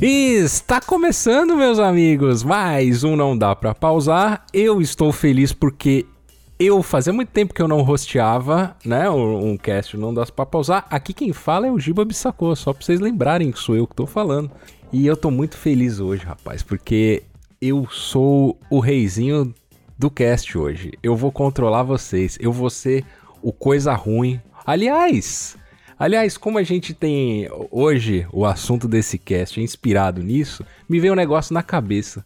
Está começando, meus amigos, mais um Não Dá Pra Pausar. Eu estou feliz porque eu fazia muito tempo que eu não rosteava, né, um, um cast Não Dá Pra Pausar. Aqui quem fala é o Giba Bissacô, só pra vocês lembrarem que sou eu que tô falando. E eu tô muito feliz hoje, rapaz, porque eu sou o reizinho do cast hoje. Eu vou controlar vocês, eu vou ser o coisa ruim. Aliás, Aliás, como a gente tem hoje o assunto desse cast é inspirado nisso, me veio um negócio na cabeça.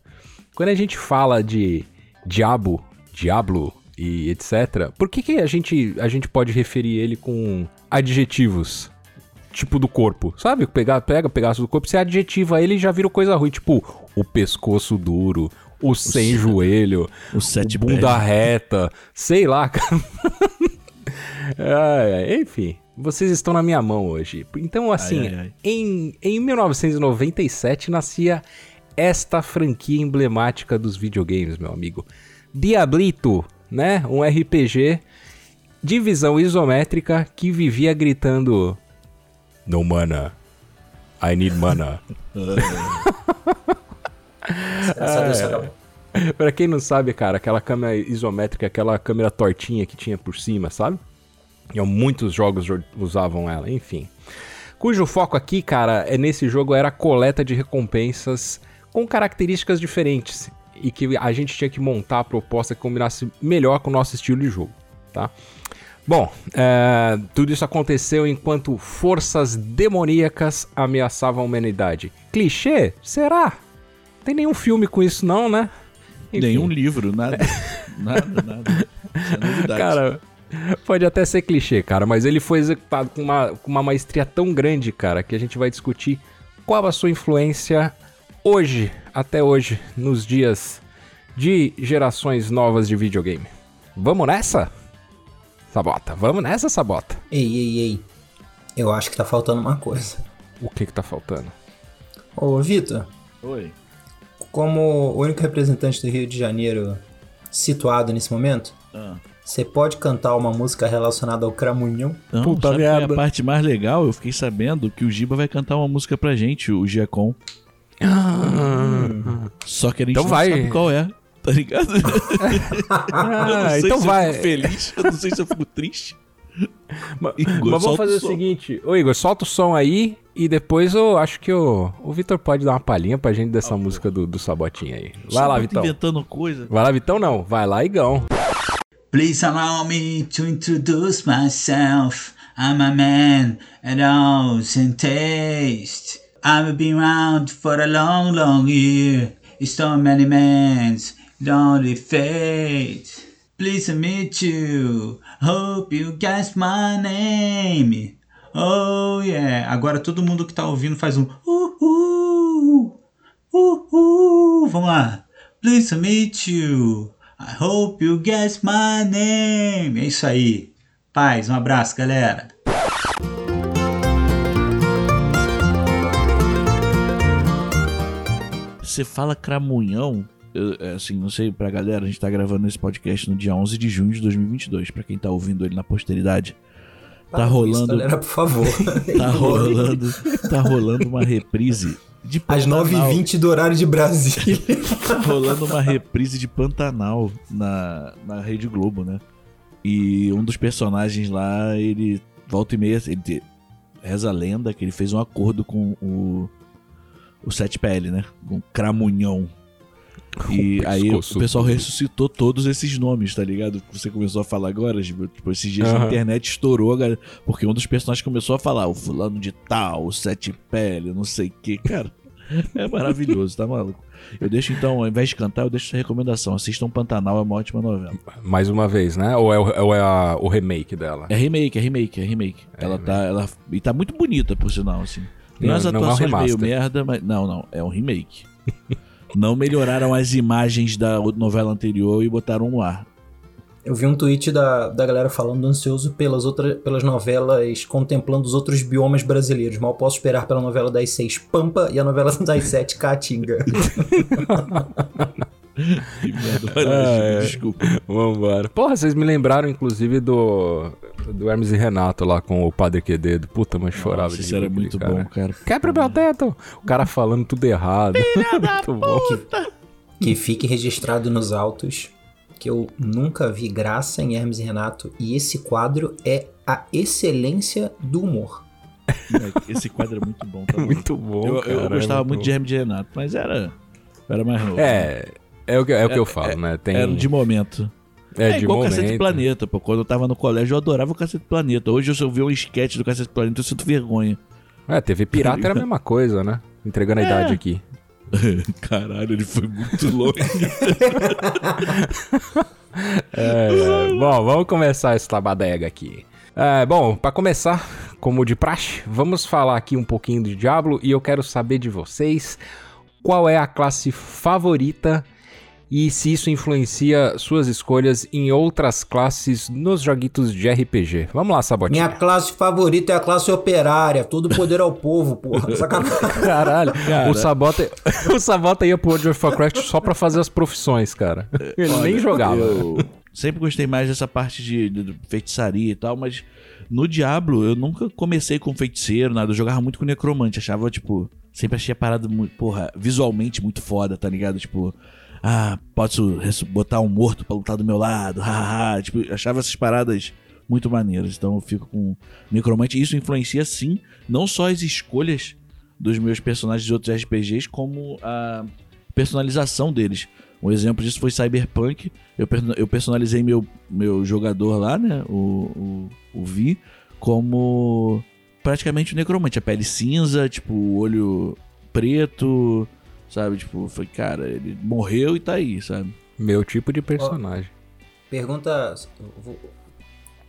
Quando a gente fala de diabo, diablo e etc, por que, que a, gente, a gente pode referir ele com adjetivos? Tipo do corpo, sabe? Pega, pega pedaço do corpo, você adjetiva ele e já vira coisa ruim. Tipo, o pescoço duro, o sem o joelho, o, sete o bunda reta, sei lá, cara. é, enfim, vocês estão na minha mão hoje. Então, assim, ai, ai, ai. Em, em 1997 nascia esta franquia emblemática dos videogames, meu amigo. Diablito, né? Um RPG de visão isométrica que vivia gritando: No mana, I need mana. é, pra quem não sabe, cara, aquela câmera isométrica, aquela câmera tortinha que tinha por cima, sabe? E muitos jogos usavam ela, enfim. Cujo foco aqui, cara, é nesse jogo era a coleta de recompensas com características diferentes e que a gente tinha que montar a proposta que combinasse melhor com o nosso estilo de jogo, tá? Bom, é, tudo isso aconteceu enquanto forças demoníacas ameaçavam a humanidade. Clichê? Será? Não tem nenhum filme com isso não, né? Enfim. Nenhum livro, nada. nada, nada. Isso é novidade. Cara, Pode até ser clichê, cara, mas ele foi executado com uma, com uma maestria tão grande, cara, que a gente vai discutir qual a sua influência hoje, até hoje, nos dias de gerações novas de videogame. Vamos nessa? Sabota, vamos nessa, Sabota. Ei, ei, ei. Eu acho que tá faltando uma coisa. O que que tá faltando? Ô, Vitor. Oi. Como o único representante do Rio de Janeiro situado nesse momento, ah. Você pode cantar uma música relacionada ao Cramunhão? Não, Puta sabe merda. É a parte mais legal, eu fiquei sabendo que o Giba vai cantar uma música pra gente, o Giacom. Ah. Só que a gente então não vai. sabe qual é, tá ligado? ah, então vai. feliz, eu não sei se eu fico triste. Mas, Igor, mas vamos fazer o, o seguinte, ô Igor, solta o som aí e depois eu acho que o, o Vitor pode dar uma palhinha pra gente dessa ah, música do, do Sabotinha aí. Vai lá, Vitão. inventando coisa. Vai lá, Vitão, não. Vai lá, Igão. Please allow me to introduce myself. I'm a man at house and taste. I've been around for a long, long year. So many men's lonely fate. Please meet you. Hope you guess my name. Oh yeah. Agora todo mundo que tá ouvindo faz um uh uh uh uh. Vamos lá. Please meet you. I hope you guess my name. É isso aí. Paz, um abraço, galera. Você fala cramunhão, eu, é, assim, não sei pra galera, a gente tá gravando esse podcast no dia 11 de junho de 2022, pra quem tá ouvindo ele na posteridade. Tá rolando. Isso, galera, por favor. tá rolando, tá rolando uma reprise de Pantanal. Às 9h20 do horário de Brasília. rolando uma reprise de Pantanal na, na Rede Globo, né? E um dos personagens lá, ele volta e meia, ele reza a lenda que ele fez um acordo com o, o Sete Pele, né? Com o Cramunhão. E o aí o pessoal ressuscitou todos esses nomes, tá ligado? Você começou a falar agora, tipo, esses dias uhum. a internet estourou, porque um dos personagens começou a falar, o fulano de tal, o Sete Pele, não sei o que, cara. É maravilhoso, tá maluco? Eu deixo então, ao invés de cantar, eu deixo essa recomendação. Assistam Pantanal, é uma ótima novela. Mais uma vez, né? Ou é, o, ou é a, o remake dela? É remake, é remake, é remake. É ela remake. tá. Ela, e tá muito bonita, por sinal, assim. Tem não, umas atuações não é um meio merda, mas. Não, não, é um remake. não melhoraram as imagens da novela anterior e botaram no ar. Eu vi um tweet da, da galera falando ansioso pelas, outras, pelas novelas contemplando os outros biomas brasileiros. Mal posso esperar pela novela das seis Pampa e a novela das sete Caatinga. ah, é. Desculpa. Vambora. Porra, vocês me lembraram, inclusive, do. do Hermes e Renato lá com o Padre Quededo. Puta, mas chorava Nossa, de isso era muito cara. bom, cara. Quebra meu teto! O cara falando tudo errado. muito bom. Que fique registrado nos autos que eu nunca vi graça em Hermes e Renato e esse quadro é a excelência do humor. Esse quadro é muito bom. Tá bom. Muito bom, eu, cara. eu é gostava muito bom. de Hermes e Renato, mas era, era mais novo. É, é o que, é o que eu falo, né? Tem, Era de momento. é, de igual o momento. Cacete Planeta, pô. Quando eu tava no colégio, eu adorava o Cacete Planeta. Hoje, se eu ver um sketch do Cacete Planeta, eu sinto vergonha. É, TV Pirata era a mesma coisa, né? Entregando a É. idade aqui. Caralho, ele foi muito longe. É, bom, vamos começar essa badega aqui. É, bom, pra começar, como de praxe, vamos falar aqui um pouquinho de Diablo e eu quero saber de vocês qual é a classe favorita e se isso influencia suas escolhas em outras classes nos joguitos de RPG. Vamos lá, Sabotinha. Minha classe favorita é a classe operária, todo poder ao povo, porra. Sacanagem. Caralho, Cara. o Sabota, o Sabota ia pro World of Warcraft só pra fazer as profissões, cara. Ele nem jogava. Eu sempre gostei mais dessa parte de, de feitiçaria e tal, mas no Diablo eu nunca comecei com feiticeiro, nada. Eu jogava muito com necromante. Achava, tipo, sempre achei a parada muito, porra, visualmente muito foda, tá ligado? Tipo, ah, posso botar um morto pra lutar do meu lado, hahaha. Tipo, achava essas paradas muito maneiras. Então eu fico com necromante. Isso influencia, sim, não só as escolhas dos meus personagens de outros RPGs, como a personalização deles. Um exemplo disso foi Cyberpunk. Eu, perso- eu personalizei meu, meu jogador lá, né? O, o, o Vi, como praticamente o necromante. A pele cinza, tipo, olho preto, sabe? Tipo, foi, cara, ele morreu e tá aí, sabe? Meu tipo de personagem. Pergunta. Vou,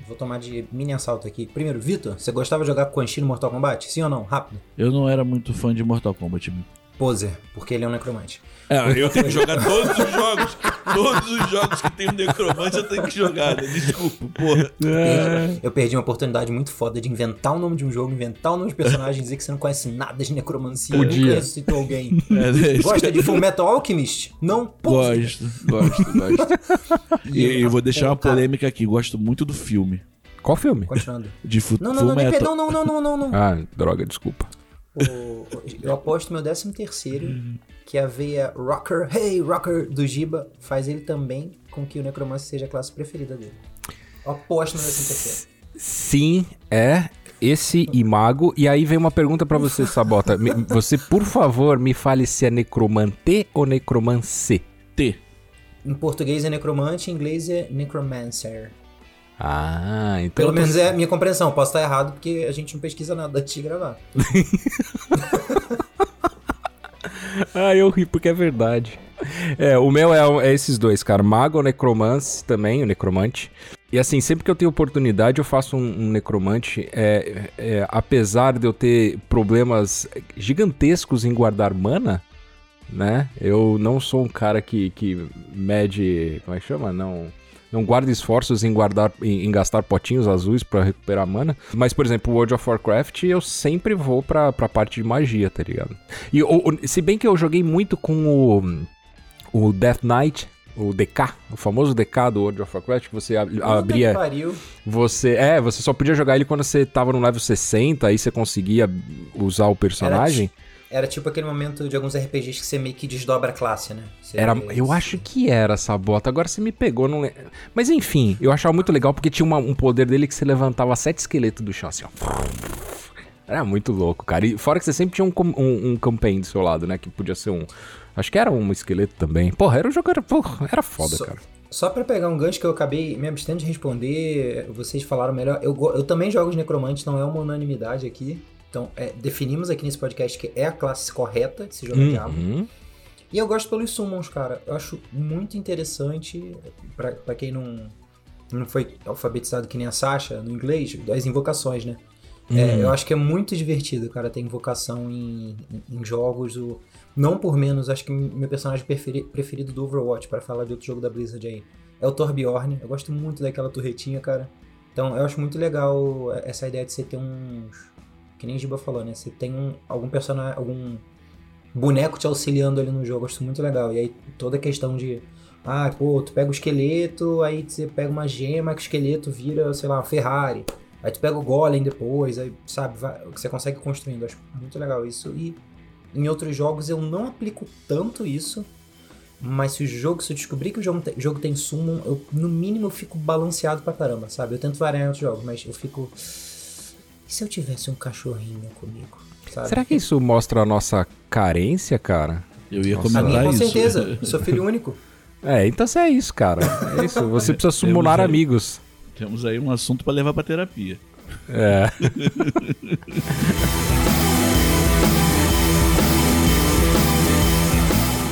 vou tomar de mini assalto aqui. Primeiro, Vitor, você gostava de jogar com Quan Chi no Mortal Kombat? Sim ou não? Rápido. Eu não era muito fã de Mortal Kombat. Poser, porque ele é um necromante. É, eu tenho que jogar todos os jogos. Todos os jogos que tem um necromante eu tenho que jogar, né? Desculpa, porra. É. Eu perdi uma oportunidade muito foda de inventar o nome de um jogo, inventar o nome de personagem e dizer que você não conhece nada de necromancia. Podia. Nunca ressuscitou alguém. É, é Gosta de Full Metal Alchemist? Não? Gosto, gosto, gosto. E eu vou deixar uma polêmica aqui. Gosto muito do filme. Qual filme? Continuando. De fu Não, não, não, perdão, não, não, não, não, não. Ah, droga, desculpa. O- eu aposto meu 13 terceiro que a veia Rocker, Hey Rocker do Giba faz ele também com que o Necromancer seja a classe preferida dele. Eu aposto no 13 terceiro. Sim, é esse e mago. E aí vem uma pergunta pra você, Sabota. Me- Você, por favor, me fale se é necromante ou necromance. T. Em português é necromante, em inglês é necromancer. Ah, então. Pelo menos é a minha compreensão. Posso estar errado porque a gente não pesquisa nada antes de gravar. Ah, eu ri porque é verdade. É, o meu é, é esses dois, cara. Mago ou necromance também, o necromante. E assim, sempre que eu tenho oportunidade, eu faço um, um necromante. É, é, apesar de eu ter problemas gigantescos em guardar mana, né? Eu não sou um cara que, que mede. Como é que chama? Não. Não guarda esforços em guardar em, em gastar potinhos azuis pra recuperar mana. Mas, por exemplo, o World of Warcraft eu sempre vou pra, pra parte de magia, tá ligado? E se bem que eu joguei muito com o, o Death Knight, o DK, o famoso DK do World of Warcraft, que você ab- Puta que abria. pariu. Você. É, você só podia jogar ele quando você tava no level 60, aí você conseguia usar o personagem. Era tipo aquele momento de alguns RPGs que você meio que desdobra a classe, né? Você- Era, eu acho que era essa bota. Agora você me pegou, não lembro. Mas enfim, eu achava muito legal porque tinha uma- um poder dele que você levantava sete esqueletos do chão, assim, ó. Era muito louco, cara. E fora que você sempre tinha um, um, um campaign do seu lado, né? Que podia ser um. Acho que era um esqueleto também. Porra, era um jogo. Era, porra, era foda, Só- cara. Só pra pegar um gancho que eu acabei me abstendo de responder, vocês falaram melhor. Eu, eu também jogo de necromante, não é uma unanimidade aqui. Então, é, definimos aqui nesse podcast que é a classe correta de se jogar Diablo. Uhum. E eu gosto pelos summons, cara. Eu acho muito interessante, pra, pra quem não, não foi alfabetizado que nem a Sasha no inglês, das invocações, né? É, eu acho que é muito divertido, cara, ter invocação em, em- em jogos. O, não por menos, acho que meu personagem preferi- preferido do Overwatch, para falar de outro jogo da Blizzard aí, é o Torbjorn. Eu gosto muito daquela torretinha, cara. Então eu acho muito legal essa ideia de você ter uns. Que nem Giba falou, né? Você tem um, algum personagem. algum boneco te auxiliando ali no jogo. Acho muito legal. E aí toda a questão de Ah, pô, tu pega o esqueleto, aí você pega uma gema que o esqueleto vira, sei lá, uma Ferrari. Aí tu pega o golem depois, aí, sabe, vai, você consegue construindo. Acho muito legal isso. E em outros jogos eu não aplico tanto isso. Mas se o jogo, se eu descobrir que o jogo tem, jogo tem summon, eu no mínimo eu fico balanceado pra caramba, sabe? Eu tento variar em outros jogos, mas eu fico. E se eu tivesse um cachorrinho comigo? Sabe? Será que isso mostra a nossa carência, cara? Eu ia Nossa. A minha, comentar com isso. certeza. Eu sou filho único. É, então é isso, cara. É isso. Você precisa summonar aí. amigos. Temos aí um assunto pra levar pra terapia. É.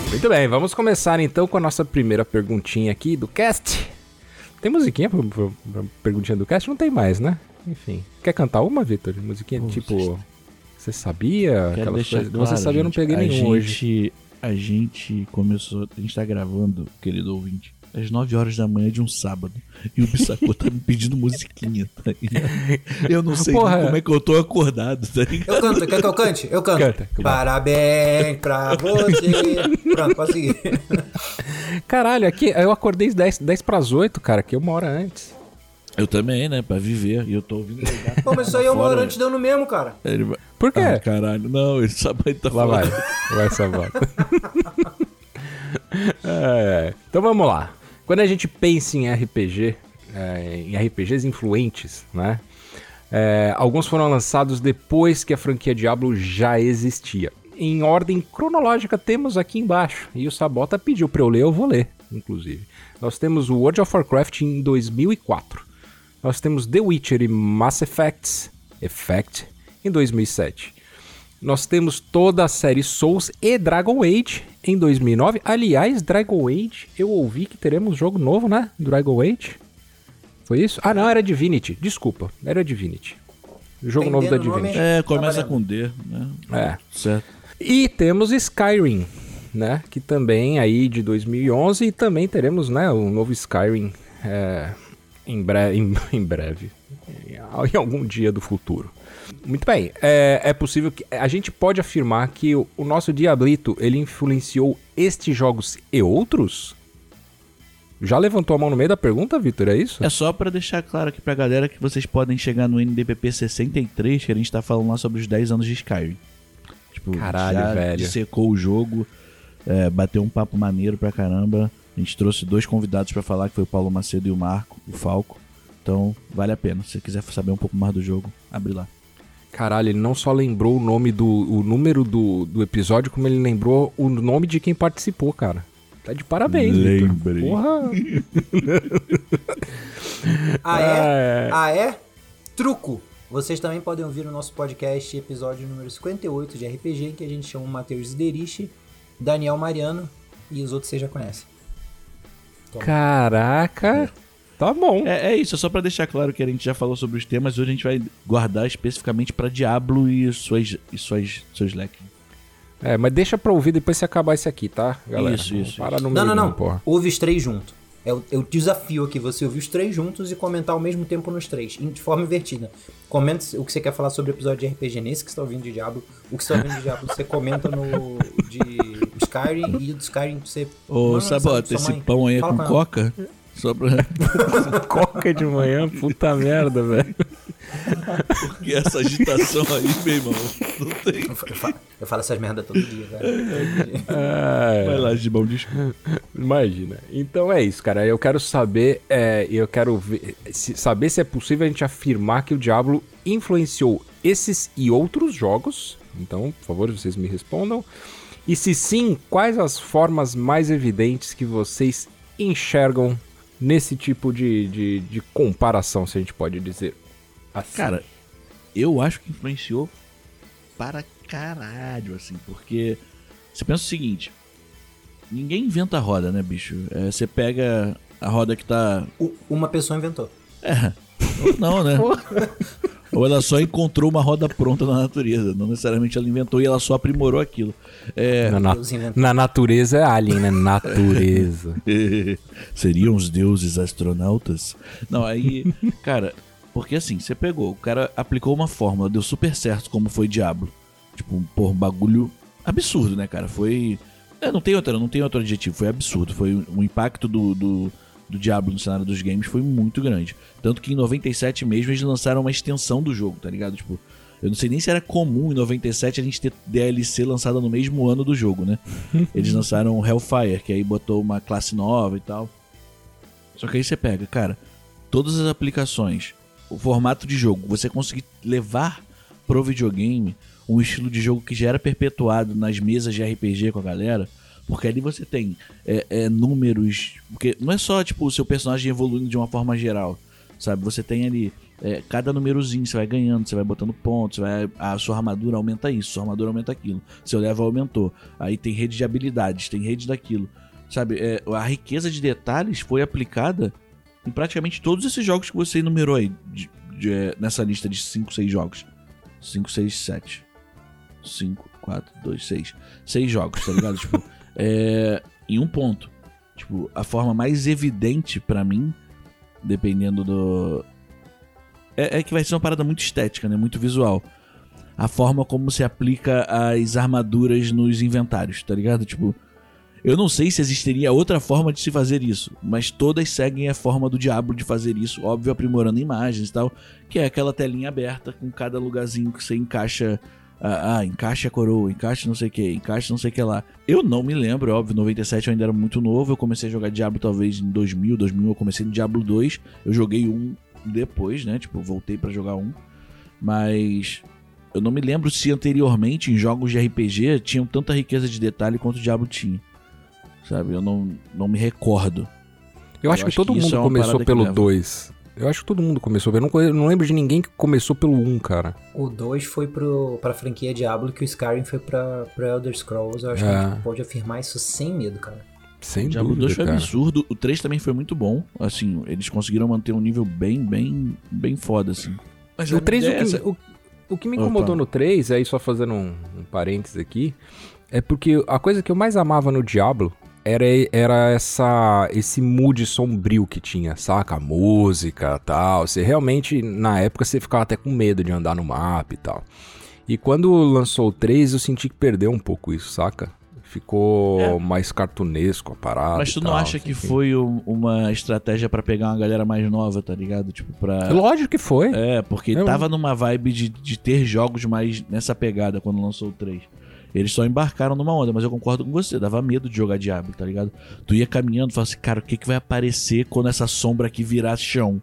Muito bem, vamos começar então com a nossa primeira perguntinha aqui do cast. Tem musiquinha pra, pra- pra perguntinha do cast? Não tem mais, né? Enfim. Quer cantar uma, Vitor? Musiquinha Pô, tipo. Você sabia? Quero Aquelas deixar coisas- claro, Você sabia, eu não peguei a nenhum gente, hoje. A gente começou, a gente tá gravando, querido ouvinte, às 9 horas da manhã de um sábado. E o Bissacô tá me pedindo musiquinha, tá ligado? Eu não sei Porra. como é que eu tô acordado, tá ligado? Eu canto, quer que eu cante? Eu canto. Canta. Parabéns pra você. Pronto, pode seguir. Caralho, aqui eu acordei 10, 10 pras 8, cara, que uma hora antes. Eu também, né, pra viver. E eu tô ouvindo Pô, mas isso aí é hora antes deu no mesmo, cara. Ele vai... Por quê? Ah, caralho, não, ele sabe tá Lá vai. Vai sabota. É, então vamos lá. Quando a gente pensa em RPG, é, em RPGs influentes, né? é, alguns foram lançados depois que a franquia Diablo já existia. Em ordem cronológica temos aqui embaixo. E o Sabota pediu pra eu ler, eu vou ler, inclusive. Nós temos o World of Warcraft em 2004. Nós temos The Witcher e Mass Effect, Effect em 2007. Nós temos toda a série Souls e Dragon Age em 2009. Aliás, Dragon Age, eu ouvi que teremos jogo novo, né? Dragon Age. Foi isso? Ah, não, era Divinity. Desculpa, era Divinity. Jogo novo da nome? Divinity. É, começa com D, né? É. Certo. E temos Skyrim, né? Que também aí de 2011 e também teremos, né, o novo Skyrim é, em, bre em, em breve, em, algum dia do futuro. Muito bem, é, é possível que a gente pode afirmar que o, o nosso Diablito ele influenciou estes jogos e outros? Já levantou a mão no meio da pergunta, Vitor? É isso? É só pra deixar claro aqui pra galera que vocês podem chegar no NDPP 63, que a gente tá falando lá sobre os 10 anos de Skyrim. Tipo, Caralho, velho. dissecou o jogo, é, bateu um papo maneiro pra caramba. A gente trouxe dois convidados pra falar, que foi o Paulo Macedo e o Marco, o Falco. Então, vale a pena. Se você quiser saber um pouco mais do jogo, abre lá. Caralho, ele não só lembrou o nome do. o número do, do episódio, como ele lembrou o nome de quem participou, cara. Tá de parabéns. Lembrei. Porra! Ah, É. é? Ah, é? Truco! Vocês também podem ouvir o nosso podcast, episódio número 58 de RPG, em que a gente chama o Matheus Ziderichi, Daniel Mariano e os outros vocês já conhecem. Caraca! Tá bom. É, é isso, é só pra deixar claro que a gente já falou sobre os temas. Hoje a gente vai guardar especificamente pra Diablo e suas, e suas, seus leques. É, mas deixa pra ouvir depois se acabar esse aqui, tá, galera? Isso, isso, Para isso. no Não, meio, não, não. porra. Ouve os três juntos. É o, é o desafio aqui, você ouvir os três juntos e comentar ao mesmo tempo nos três, em- de forma invertida. Comenta o que você quer falar sobre o episódio de RPG nesse que você tá ouvindo de Diablo. O que você tá ouvindo de Diablo, você comenta no de Skyrim e o do Skyrim você. Ô, Sabota, esse mãe. pão aí é com ela. coca? Só pra... Coca de manhã, puta merda, velho. Porque essa agitação aí, meu irmão, não tem. Eu, eu fa- eu falo essas merda todo dia, cara. É, Vai lá, Gibão, desculpa. Imagina. Então é isso, cara. Eu quero saber, é, eu quero ver, se- saber se é possível a gente afirmar que o Diablo influenciou esses e outros jogos. Então, por favor, vocês me respondam. E se sim, quais as formas mais evidentes que vocês enxergam nesse tipo de, de, de comparação, se a gente pode dizer assim? Cara, eu acho que influenciou para caralho, assim, porque você pensa o seguinte: ninguém inventa a roda, né, bicho? É, você pega a roda que tá. Uma pessoa inventou. É. Ou não, né? Ou ela só encontrou uma roda pronta na natureza. Não necessariamente ela inventou e ela só aprimorou aquilo. É, na, na- na natureza é alien, né? Natureza. Seriam os deuses astronautas? Não, aí, cara, porque assim, você pegou, o cara aplicou uma fórmula, deu super certo, como foi Diablo. Tipo, pô, um bagulho absurdo, né, cara? Foi É, não tem outra, não tem outro adjetivo. Foi absurdo. Foi um, um impacto do, do, do Diablo no cenário dos games foi muito grande. Tanto que em 97 mesmo eles lançaram uma extensão do jogo, tá ligado? Tipo, eu não sei nem se era comum em 97 a gente ter DLC lançada no mesmo ano do jogo, né? Eles lançaram Hellfire, que aí botou uma classe nova e tal. Só que aí você pega, cara, todas as aplicações, o formato de jogo, você conseguir levar pro videogame um estilo de jogo que já era perpetuado nas mesas de RPG com a galera, porque ali você tem é, é, números. Porque não é só tipo o seu personagem evoluindo de uma forma geral, sabe? Você tem ali é, cada númerozinho, você vai ganhando, você vai botando pontos, vai, a sua armadura aumenta isso, sua armadura aumenta aquilo, seu level aumentou. Aí tem rede de habilidades, tem rede daquilo. Sabe, é, a riqueza de detalhes foi aplicada em praticamente todos esses jogos que você enumerou aí de, de, é, nessa lista de 5, 6 jogos. 5, 6, 7. 5, 4, 2, 6. 6 jogos, tá ligado? tipo, é, em um ponto. Tipo, a forma mais evidente para mim, dependendo do. É, é, que vai ser uma parada muito estética, né? Muito visual. A forma como se aplica as armaduras nos inventários, tá ligado? Tipo. Eu não sei se existiria outra forma de se fazer isso, mas todas seguem a forma do Diablo de fazer isso, óbvio, aprimorando imagens e tal, que é aquela telinha aberta com cada lugarzinho que você encaixa ah, ah, encaixe a coroa, encaixe não sei o que, encaixe não sei o que lá. Eu não me lembro, óbvio, 97 eu ainda era muito novo, eu comecei a jogar Diablo talvez em 2000, 2000 eu comecei no Diablo 2, eu joguei um depois, né, tipo, voltei para jogar um, mas eu não me lembro se anteriormente em jogos de RPG tinham tanta riqueza de detalhe quanto o Diablo tinha, sabe, eu não, não me recordo. Eu acho, eu acho que todo que mundo é começou pelo 2. Eu acho que todo mundo começou. Eu não, eu não lembro de ninguém que começou pelo 1, cara. O 2 foi pro, pra franquia Diablo que o Skyrim foi pra, pro Elder Scrolls. Eu acho é. que a gente pode afirmar isso sem medo, cara. Sem o Diablo dúvida, 2 foi cara. absurdo. O 3 também foi muito bom. Assim, eles conseguiram manter um nível bem, bem, bem foda, assim. Mas o 3, o que, o, o que me incomodou Opa. no 3, aí só fazendo um, um parênteses aqui, é porque a coisa que eu mais amava no Diablo era, era essa esse mood sombrio que tinha, saca? A música tal. Você realmente, na época, você ficava até com medo de andar no mapa e tal. E quando lançou o 3, eu senti que perdeu um pouco isso, saca? Ficou é. mais cartunesco a parada. Mas tu não tal, acha que enfim. foi uma estratégia para pegar uma galera mais nova, tá ligado? Tipo, pra. Lógico que foi. É, porque eu... tava numa vibe de, de ter jogos mais nessa pegada quando lançou o 3. Eles só embarcaram numa onda, mas eu concordo com você, dava medo de jogar Diablo, tá ligado? Tu ia caminhando e falava assim, cara, o que, que vai aparecer quando essa sombra aqui virar chão?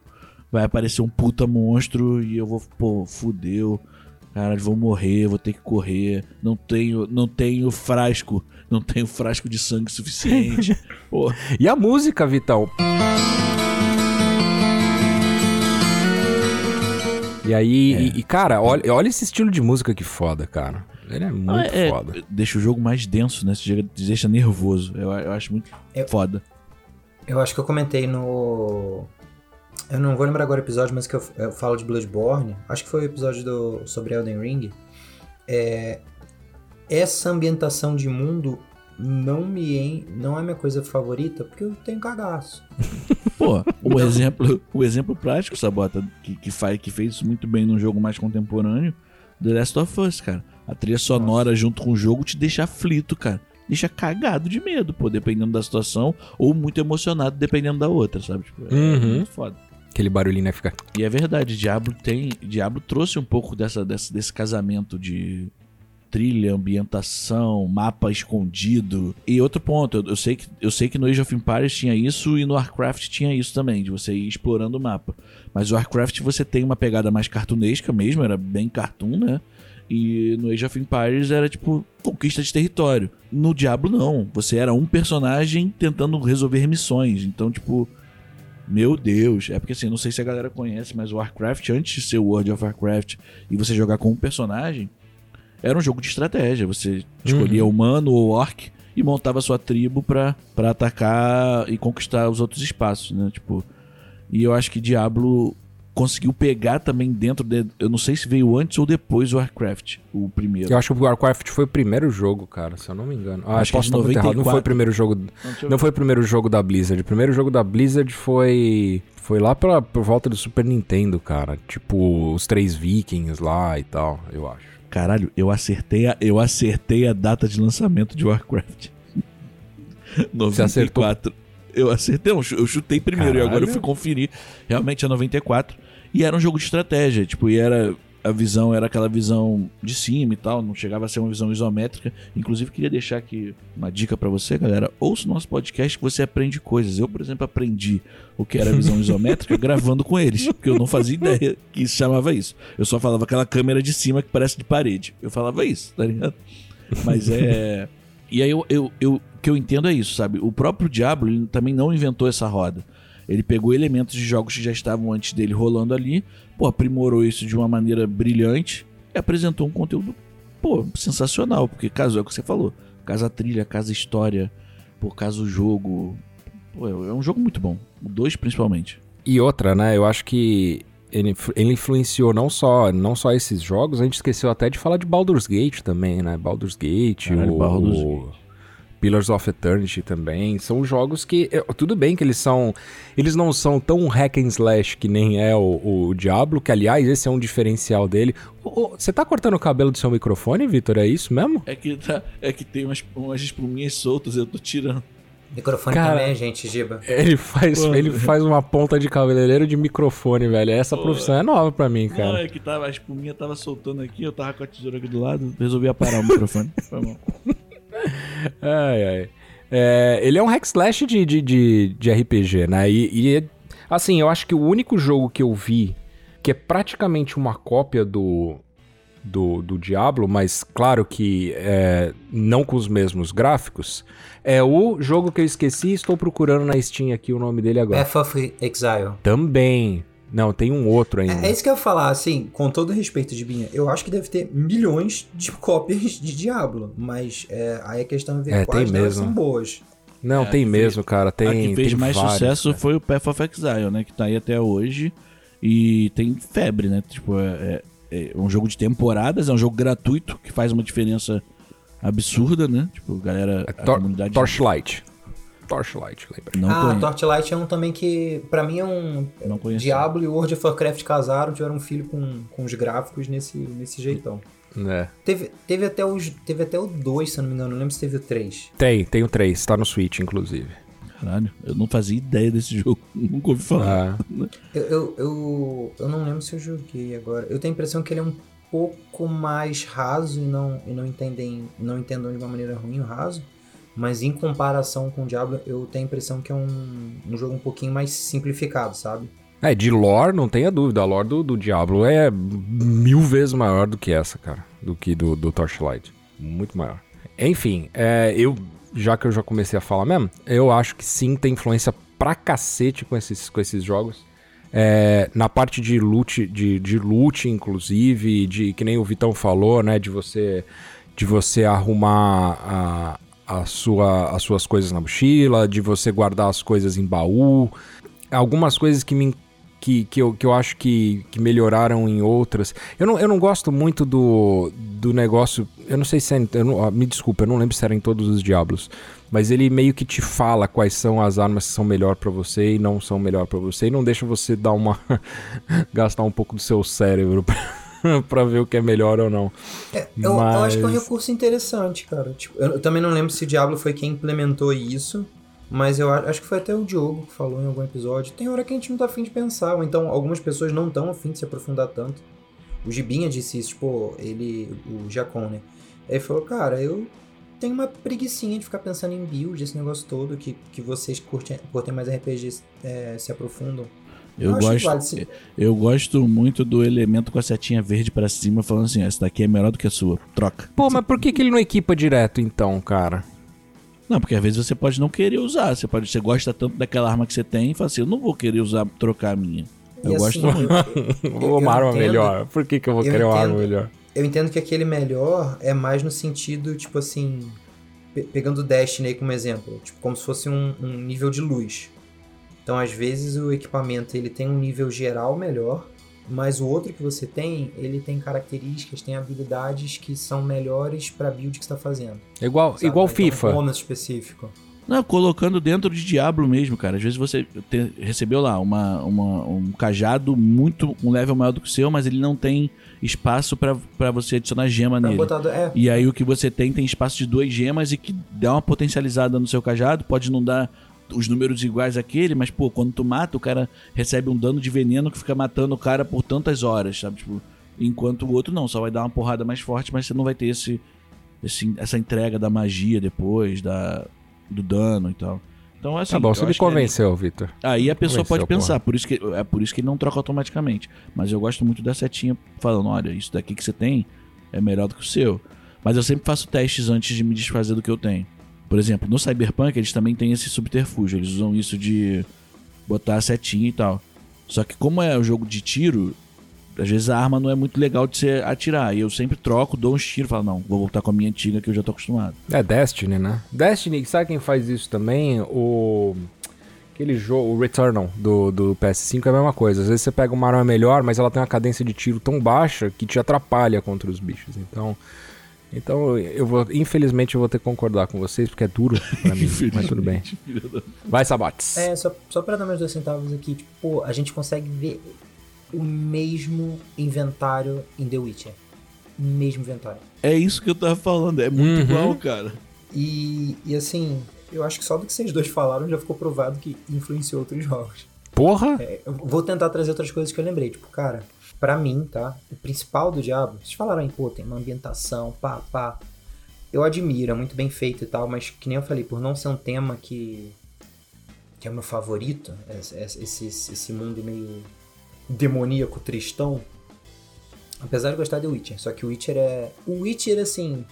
Vai aparecer um puta monstro e eu vou, pô, fudeu. Cara, vou morrer, vou ter que correr. Não tenho, não tenho frasco, não tenho frasco de sangue suficiente. E a música, Vitão? E aí, é. e, e, cara, olha, olha esse estilo de música que foda, cara. Ele é muito ah, é, foda. Deixa o jogo mais denso, né? Te deixa nervoso. Eu, eu acho muito eu, foda. Eu acho que eu comentei no. Eu não vou lembrar agora o episódio, mas que eu, eu falo de Bloodborne. Acho que foi o episódio do, sobre Elden Ring. É, essa ambientação de mundo não me não é minha coisa favorita porque eu tenho cagaço. Pô, o exemplo, o exemplo prático, Sabota, que, que, faz, que fez isso muito bem num jogo mais contemporâneo, The Last of Us, cara. A trilha sonora Nossa. junto com o jogo te deixa aflito, cara. Deixa cagado de medo, pô, dependendo da situação, ou muito emocionado, dependendo da outra, sabe? Tipo, é uhum. muito foda. Aquele barulhinho né, fica. E é verdade, Diablo tem. Diablo trouxe um pouco dessa, dessa, desse casamento de trilha, ambientação, mapa escondido. E outro ponto, eu, eu, sei, que, eu sei que no Age of Empires tinha isso e no Warcraft tinha isso também, de você ir explorando o mapa. Mas o Warcraft você tem uma pegada mais cartunesca mesmo, era bem cartoon, né? E no Age of Empires era tipo conquista de território. No Diablo não, você era um personagem tentando resolver missões. Então, tipo, meu Deus, é porque assim, não sei se a galera conhece, mas o Warcraft antes de ser o World of Warcraft e você jogar com um personagem, era um jogo de estratégia. Você escolhia uhum. humano ou orc e montava sua tribo pra, pra atacar e conquistar os outros espaços, né? Tipo, e eu acho que Diablo conseguiu pegar também dentro de. Eu não sei se veio antes ou depois o Warcraft, o primeiro. Eu acho que o Warcraft foi o primeiro jogo, cara, se eu não me engano. Ah, acho muito errado. Não foi o primeiro jogo. Não, não foi o primeiro jogo da Blizzard. O primeiro jogo da Blizzard foi. Foi lá pela, por volta do Super Nintendo, cara. Tipo, os três Vikings lá e tal, eu acho. Caralho, eu acertei a, eu acertei a data de lançamento de Warcraft. Você acertou? 94. Eu acertei, eu chutei primeiro e agora eu Caralho. fui conferir. Realmente é 94. E era um jogo de estratégia, tipo, e era. A visão era aquela visão de cima e tal, não chegava a ser uma visão isométrica. Inclusive, queria deixar aqui uma dica pra você, galera. Ouça o nosso podcast que você aprende coisas. Eu, por exemplo, aprendi o que era visão isométrica gravando com eles, porque eu não fazia ideia que isso chamava isso. Eu só falava aquela câmera de cima que parece de parede. Eu falava isso, tá ligado? Mas é. E aí eu, eu, eu, o que eu entendo é isso, sabe? O próprio Diablo ele também não inventou essa roda. Ele pegou elementos de jogos que já estavam antes dele rolando ali, pô, aprimorou isso de uma maneira brilhante e apresentou um conteúdo, pô, sensacional. Porque caso é o que você falou, casa trilha, casa história, pô, caso jogo. Pô, é um jogo muito bom. O 2 principalmente. E outra, né? Eu acho que ele, ele influenciou não só, não só esses jogos, a gente esqueceu até de falar de Baldur's Gate também, né? Baldur's Gate, Caralho, o, Baldur's o Pillars of Eternity também. São jogos que. eh, Tudo bem que eles são. Eles não são tão hack and slash que nem é o, o Diablo, que aliás, esse é um diferencial dele. Você tá cortando o cabelo do seu microfone, Vitor? É isso mesmo? É que, tá, é que tem umas, umas espuminhas soltas, eu tô tirando. Microfone Cara, também, gente, Giba. Ele faz, Pô. ele faz uma ponta de cabeleireiro de microfone, velho. Essa Pô. profissão é nova pra mim, Não, cara. é que tava, a espuminha tava soltando aqui, eu tava com a tesoura aqui do lado, resolvi aparar o microfone. Foi mal. Ai, ai. É, ele é um hack slash de, de, de, de RPG, né? E, e, assim, eu acho que o único jogo que eu vi que é praticamente uma cópia do, do, do Diablo, mas claro que é, não com os mesmos gráficos, é o jogo que eu esqueci e estou procurando na Steam aqui o nome dele agora. Path of Exile. Também. Não, tem um outro ainda. É, é isso que eu ia falar, assim, com todo respeito de Binha, eu acho que deve ter milhões de cópias de Diablo, mas é, aí a questão é ver É, quais delas mesmo. são boas. Não, É, tem que mesmo, cara. Tem, a que fez mais vários, sucesso cara. foi o Path of Exile, né? Que tá aí até hoje. E tem febre, né? Tipo, é, é- é um jogo de temporadas, é um jogo gratuito que faz uma diferença absurda, né? Tipo, galera, É a Tor- comunidade Torchlight. Torchlight, lembra? não ah, conhece. Torchlight é um também que, pra mim, é um... Não conheço. Diablo e World of Warcraft casaram, tiveram um filho com, com os gráficos nesse, nesse jeitão. É. Teve, teve, até os, teve até o 2, se eu não me engano, não lembro se teve o 3. Tem, tem o 3, tá no Switch, inclusive. Caralho, eu não fazia ideia desse jogo. Nunca ouvi falar. Ah, Eu, eu, eu, eu não lembro se eu joguei agora. Eu tenho a impressão que ele é um pouco mais raso e não, e não entendem não entendam de uma maneira ruim o raso. Mas em comparação com o Diablo, eu tenho a impressão que é um, um jogo um pouquinho mais simplificado, sabe? É, de lore, não tenha dúvida. A lore do, do Diablo é mil vezes maior do que essa, cara. Do que do, do Torchlight. Muito maior. Enfim, é, eu, já que eu já comecei a falar mesmo, eu acho que sim, tem influência pra cacete com esses, com esses jogos. É, na parte de loot, de, de loot, inclusive, de que nem o Vitão falou, né? De você, de você arrumar a, sua, as suas coisas na mochila, de você guardar as coisas em baú. Algumas coisas que me que, que, eu, que eu acho que, que melhoraram em outras. Eu não, eu não gosto muito do, do negócio. Eu não sei se é. não- ah, me desculpa, eu não lembro se era em todos os Diablos. Mas ele meio que te fala quais são as armas que são melhor pra você e não são melhor pra você. E não deixa você dar uma. gastar um pouco do seu cérebro pra, pra ver o que é melhor ou não. É, eu, eu acho que é um Mas- recurso interessante, cara. Tipo, eu, eu também não lembro se o Diablo foi quem implementou isso, mas eu acho que foi até o Diogo que falou em algum episódio. Tem hora que a gente não tá afim de pensar, ou então algumas pessoas não estão afim de se aprofundar tanto. O Gibinha disse isso, tipo, ele, o Jacon, né? Ele falou, cara, eu tenho uma preguiçinha de ficar pensando em build, esse negócio todo, que, que vocês curtem, curtem mais RPGs é, se aprofundam. Eu acho gosto, eu gosto muito do elemento com a setinha verde pra cima, falando assim: essa daqui é melhor do que a sua. Troca. Pô, mas por que, que ele não equipa direto então, cara? Não, porque às vezes você pode não querer usar. Você pode, você gosta tanto daquela arma que você tem e fala assim: eu não vou querer usar, trocar a minha. Eu E gosto assim, muito. eu- eu- Vou uma eu arma entendo- melhor. Por que, que eu vou eu querer uma arma entendo. melhor? Eu entendo que aquele melhor é mais no sentido, tipo assim, pe- pegando o Destiny aí como exemplo, tipo, como se fosse um, um nível de luz. Então, às vezes, o equipamento ele tem um nível geral melhor, mas o outro que você tem, ele tem características, tem habilidades que são melhores pra build que você tá fazendo. Igual, sabe? igual Então, FIFA. Um bônus específico. Não, colocando dentro de Diablo mesmo, cara. Às vezes você te- recebeu lá uma, uma- um cajado muito, um level maior do que o seu, mas ele não tem espaço pra pra você adicionar gema Pra nele. do- é, E aí o que você tem tem espaço de duas gemas e que dá uma potencializada no seu cajado. Pode não dar os números iguais àquele, mas pô, quando tu mata, o cara recebe um dano de veneno que fica matando o cara por tantas horas, sabe? Tipo, enquanto o outro não, só vai dar uma porrada mais forte, mas você não vai ter esse, esse- essa entrega da magia depois, da, do dano e tal. Então, assim, tá bom, você me ali- convenceu, Vitor. Aí a pessoa Convenceu, pode pensar, por isso que é por isso que ele não troca automaticamente. Mas eu gosto muito da setinha falando, olha, isso daqui que você tem é melhor do que o seu. Mas eu sempre faço testes antes de me desfazer do que eu tenho. Por exemplo, no Cyberpunk eles também têm esse subterfúgio, eles usam isso de botar a setinha e tal. Só que como é um jogo de tiro, às vezes a arma não é muito legal de você atirar. E eu sempre troco, dou uns tiros e falo, não, vou voltar com a minha antiga que eu já tô acostumado. É Destiny, né? Destiny, sabe quem faz isso também? O. Aquele jogo, o Returnal do, do PS5 é a mesma coisa. Às vezes você pega uma arma melhor, mas ela tem uma cadência de tiro tão baixa que te atrapalha contra os bichos. Então. Então, eu vou. Infelizmente, eu vou ter que concordar com vocês, porque é duro pra mim. mas tudo bem. Vai, Sabates. É, só, só pra dar meus dois centavos aqui, tipo, pô, a gente consegue ver o mesmo inventário em The Witcher. O mesmo inventário. É isso que eu tava falando, é muito Uhum. igual, cara. E, e assim, eu acho que só do que vocês dois falaram já ficou provado que influenciou outros jogos. Porra! É, eu vou tentar trazer outras coisas que eu lembrei. Tipo, cara, pra mim, tá? O principal do Diablo, vocês falaram aí, pô, tem uma ambientação, pá, pá. Eu admiro, é muito bem feito e tal, mas que nem eu falei, por não ser um tema que. que é o meu favorito, esse, esse, esse mundo meio demoníaco, tristão. Apesar de gostar de Witcher, só que o Witcher é. O Witcher, assim.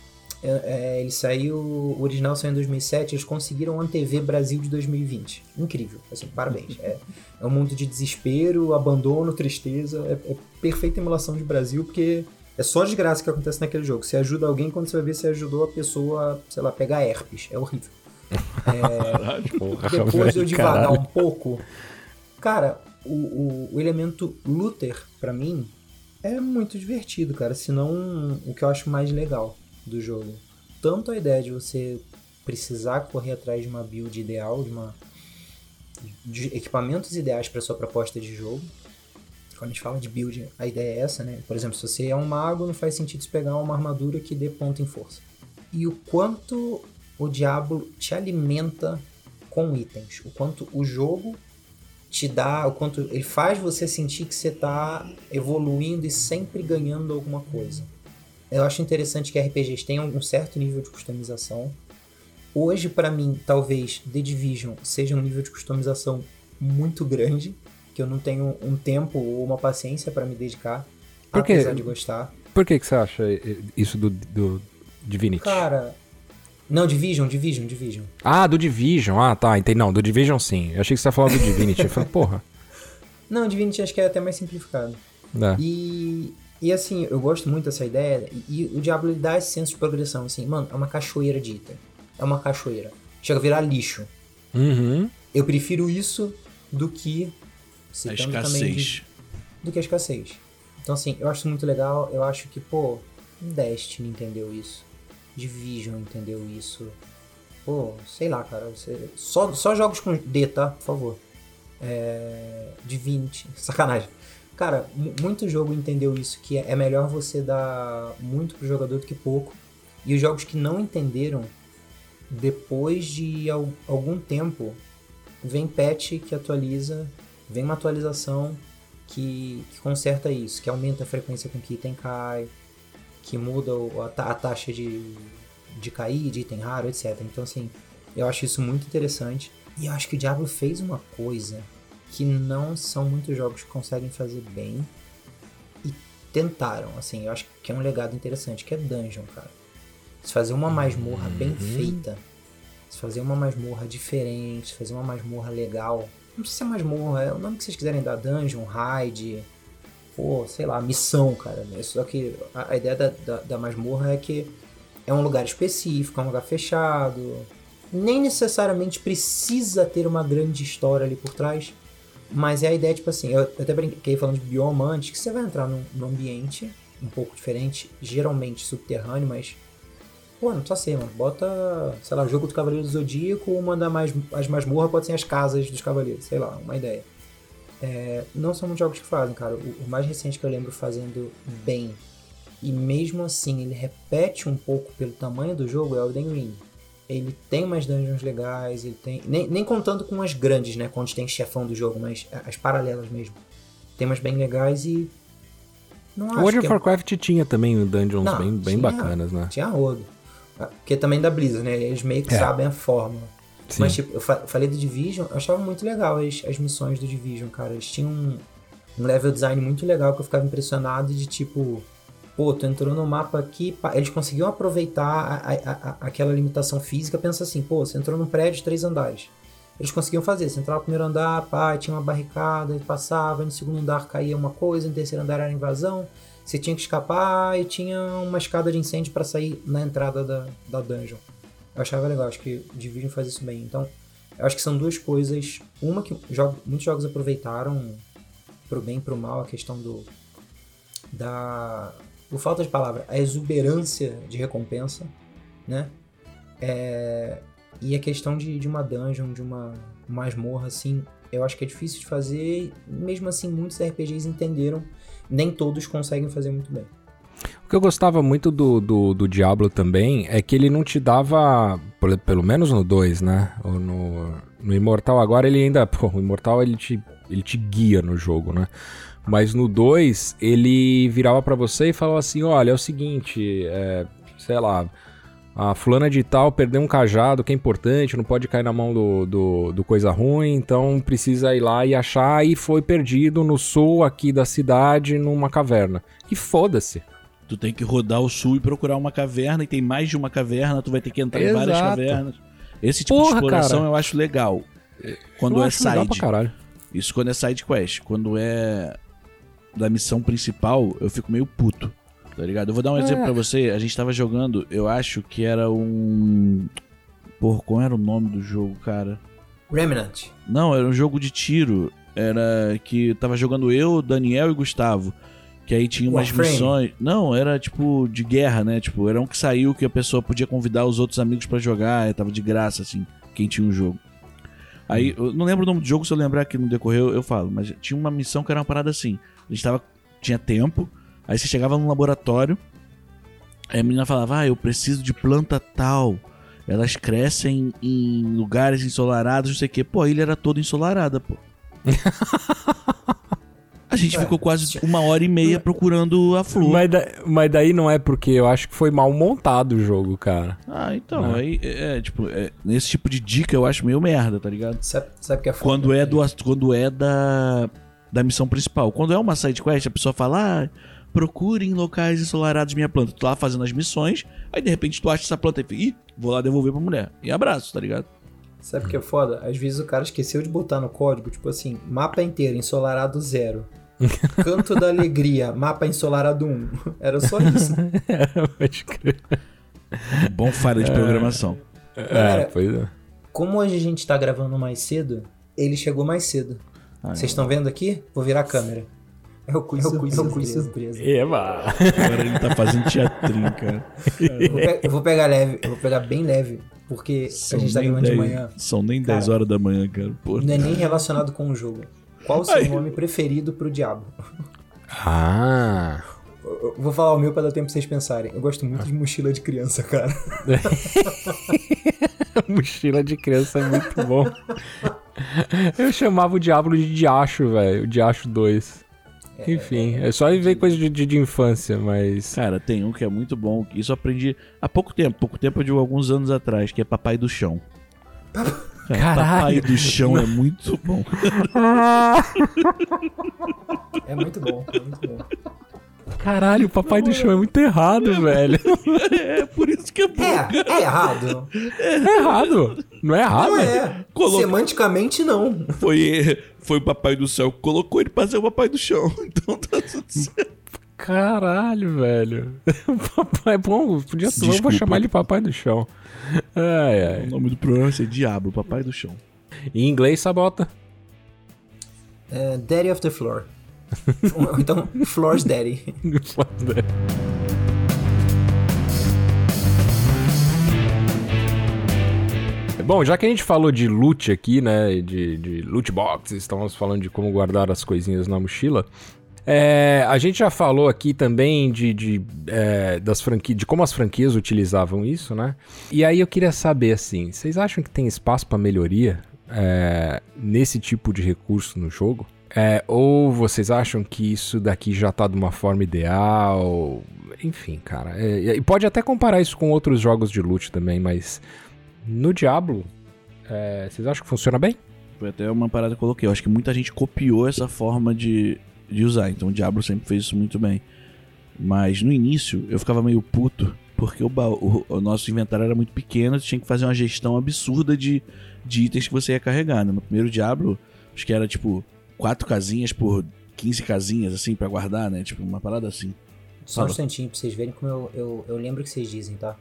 É- é, ele saiu. O original saiu em 2007, eles conseguiram a TV Brasil de 2020. Incrível, assim, parabéns. É, é um mundo de desespero, abandono, tristeza. É, é perfeita emulação de Brasil, porque é só desgraça que acontece naquele jogo. Você ajuda alguém quando você vai ver se ajudou a pessoa, sei lá, pegar herpes. É horrível. Porra, Depois de eu caralho. um pouco, cara, o, o, o elemento Luther, pra mim, é muito divertido, cara. Se não o que eu acho mais legal do jogo. Tanto a ideia de você precisar correr atrás de uma build ideal, de uma de equipamentos ideais para sua proposta de jogo. Quando a gente fala de build, a ideia é essa, né? Por exemplo, se você é um mago, não faz sentido você pegar uma armadura que dê ponto em força. E o quanto o Diablo te alimenta com itens, o quanto o jogo te dá, o quanto ele faz você sentir que você está evoluindo e sempre ganhando alguma coisa. Eu acho interessante que RPGs tenham um certo nível de customização. Hoje, para mim, talvez The Division seja um nível de customização muito grande, que eu não tenho um tempo ou uma paciência para me dedicar, Por quê? apesar de gostar. Por que, que você acha isso do, do Divinity? Cara, não, Division, Division, Division. Ah, do Division. Ah, tá. Entendi. Não, do Division sim. Eu achei que você ia falar do Divinity. Eu falei, porra. Não, Divinity acho que é até mais simplificado. É. E, e assim, eu gosto muito dessa ideia. E, e o Diablo ele dá esse senso de progressão. Assim, mano, é uma cachoeira de item. É uma cachoeira. Chega a virar lixo. Uhum. Eu prefiro isso do que. A escassez. de- do que a escassez. Então, assim, eu acho muito legal. Eu acho que, pô, Destiny entendeu isso. Division entendeu isso. Pô, sei lá, cara. você- Só, só jogos com D, tá? Por favor. É... Divinity. Sacanagem. Cara, mu- muito jogo entendeu isso, que é melhor você dar muito pro jogador do que pouco. E os jogos que não entenderam, depois de al- algum tempo, vem patch que atualiza, vem uma atualização que, que conserta isso, que aumenta a frequência com que item cai, que muda a, a taxa de, de cair, de item raro, etc. Então, assim, eu acho isso muito interessante. E eu acho que o Diablo fez uma coisa que não são muitos jogos que conseguem fazer bem e tentaram, assim, eu acho que é um legado interessante, que é Dungeon, cara. Se fazer uma masmorra bem feita, se fazer uma masmorra diferente, se fazer uma masmorra legal, não precisa ser masmorra, é o nome que vocês quiserem dar, Dungeon, Raid, pô, sei lá, missão, cara. Né? Só que a, a ideia da, da, da masmorra é que é um lugar específico, é um lugar fechado, nem necessariamente precisa ter uma grande história ali por trás, mas é a ideia, tipo assim, eu até brinquei falando de bioma antes, que você vai entrar num, num ambiente um pouco diferente, geralmente subterrâneo, mas, Pô, não precisa ser, mano. Bota, sei lá, jogo do Cavaleiro do Zodíaco, uma das mais, as masmorras pode ser as casas dos cavaleiros, sei lá, uma ideia. É, não são muitos jogos que fazem, cara. O, o, mais recente que eu lembro fazendo bem, e mesmo assim ele repete um pouco pelo tamanho do jogo, é o Elden Ring. Ele tem umas dungeons legais, ele tem. Nem, nem contando com as grandes, né? Quando tem chefão do jogo, mas as paralelas mesmo. Tem umas bem legais e. Não o World of é Warcraft é... tinha também dungeons não, bem, bem tinha, bacanas, né? Tinha rodo. Porque também da Blizzard, né? Eles meio que é. sabem a fórmula. Sim. Mas, tipo, eu falei do Division, eu achava muito legal as, as missões do Division, cara. Eles tinham um, um level design muito legal que eu ficava impressionado de tipo. Pô, tu entrou no mapa aqui, eles conseguiam aproveitar a, a, a, aquela limitação física. Pensa assim, pô, você entrou num prédio de três andares. Eles conseguiam fazer, você entrava no primeiro andar, pá, tinha uma barricada, passava, no segundo andar caía uma coisa, no terceiro andar era invasão. Você tinha que escapar e tinha uma escada de incêndio para sair na entrada da, da dungeon. Eu achava legal, acho que Division faz isso bem. Então, eu acho que são duas coisas. Uma que jogo, muitos jogos aproveitaram pro bem e pro mal a questão do. da. Por falta de palavra, a exuberância de recompensa, né? É, e a questão de, de uma dungeon, de uma masmorra, assim, eu acho que é difícil de fazer. Mesmo assim, muitos RPGs entenderam nem todos conseguem fazer muito bem. O que eu gostava muito do, do, do Diablo também é que ele não te dava, pelo menos no 2, né? Ou no, no Imortal agora ele ainda. Pô, o Imortal ele te, ele te guia no jogo, né? Mas no 2 ele virava para você e falava assim: olha, é o seguinte, é, sei lá, a fulana de tal perdeu um cajado que é importante, não pode cair na mão do, do, do, coisa ruim, então precisa ir lá e achar, e foi perdido no sul aqui da cidade, numa caverna. E foda-se. Tu tem que rodar o sul e procurar uma caverna, e tem mais de uma caverna, tu vai ter que entrar Exato. em várias cavernas. Esse tipo Porra, de exploração cara. eu acho legal. Quando eu é side. Pra caralho. Isso quando é side quest. Quando é da missão principal, eu fico meio puto. Tá ligado? Eu vou dar um é. exemplo pra você. A gente tava jogando, eu acho que era um. Porra, qual era o nome do jogo, cara? Remnant. Não, era um jogo de tiro. Era que tava jogando eu, Daniel e Gustavo. Que aí tinha umas Warframe. missões. Não, era tipo de guerra, né? Tipo, era um que saiu que a pessoa podia convidar os outros amigos para jogar. Tava de graça, assim, quem tinha o um jogo. Aí, eu não lembro o nome do jogo, se eu lembrar que não decorreu, eu falo. Mas tinha uma missão que era uma parada assim. A gente tava. Tinha tempo. Aí você chegava no laboratório, aí a menina falava: Ah, eu preciso de planta tal. Elas crescem em lugares ensolarados, não sei o quê. Pô, a ilha era toda ensolarada, pô. A gente é, ficou quase uma hora e meia procurando a flor. Mas, da, mas, daí não é porque eu acho que foi mal montado o jogo, cara. Ah, então. Né? Aí, é, tipo, é, nesse tipo de dica eu acho meio merda, tá ligado? Sabe, sabe que é foda? Quando é, do, quando é da, da missão principal. Quando é uma side quest, a pessoa fala, ah, procure em locais ensolarados minha planta. Tu tá lá fazendo as missões, aí de repente tu acha essa planta e fica, ih, vou lá devolver pra mulher. E abraço, tá ligado? Sabe o que é foda? Às vezes o cara esqueceu de botar no código, tipo assim, mapa inteiro, ensolarado zero. Canto da Alegria, mapa ensolarado 1. Era só isso. Pode crer. Bom falha de programação. É, é, pois é. Como hoje a gente tá gravando mais cedo, ele chegou mais cedo. Ah, Vocês estão vendo aqui? Vou virar a câmera. É o quiz é surpresa. É o quiz surpresa. Eba! Agora ele tá fazendo teatrinho, cara. Eu vou, eu vou, pegar leve, eu vou pegar bem leve, porque são a gente tá gravando 10, de manhã. São nem cara, 10 horas da manhã, cara. Porra. Não é nem relacionado com o jogo. Qual o seu Ai. nome preferido pro diabo? Ah! Eu vou falar o meu pra dar tempo pra vocês pensarem. Eu gosto muito de mochila de criança, cara. mochila de criança é muito bom. Eu chamava o Diablo de Diacho, velho. O Diacho 2. É, Enfim, é, é só ver coisa de, de, de, infância, mas. Cara, tem um que é muito bom, isso eu aprendi há pouco tempo, pouco tempo de alguns anos atrás, que é Papai do Chão. Cara, Caralho. Papai do Chão é muito bom. é muito bom, é muito bom. Caralho, o Papai do Chão é muito errado, velho. É, por isso que é bom. É, é errado. É, é errado. Não é errado. Não é. Coloca... Semanticamente, não. Foi, foi o Papai do Céu que colocou ele pra ser o Papai do Chão. Então tá tudo certo. Caralho, velho. Papai é bom, podia ser. Eu vou chamar ele Papai do Chão. Ai, ai. O nome do programa é Diabo, Papai do Chão. Em inglês, sabota? É, Daddy of the Floor. então, Floor's Daddy. Floor's Daddy. Bom, já que a gente falou de loot aqui, né? De, de loot boxes, estamos falando de como guardar as coisinhas na mochila. É, a gente já falou aqui também de, de, é, das franquias, de como as franquias utilizavam isso, né? E aí eu queria saber assim, vocês acham que tem espaço para melhoria é, nesse tipo de recurso no jogo? É, ou vocês acham que isso daqui já tá de uma forma ideal? Enfim, cara. É, e pode até comparar isso com outros jogos de loot também, mas no Diablo, é, vocês acham que funciona bem? Foi até uma parada que eu coloquei. Eu acho que muita gente copiou essa forma de, de usar. Então o Diablo sempre fez isso muito bem. Mas no início eu ficava meio puto. Porque o, baú, o, o nosso inventário era muito pequeno, tinha que fazer uma gestão absurda de, de itens que você ia carregar. Né? No primeiro Diablo, acho que era tipo quatro casinhas por 15 casinhas, assim, para guardar, né? Tipo, uma parada assim. Só um instantinho pra vocês verem como eu, eu, eu lembro que vocês dizem, tá?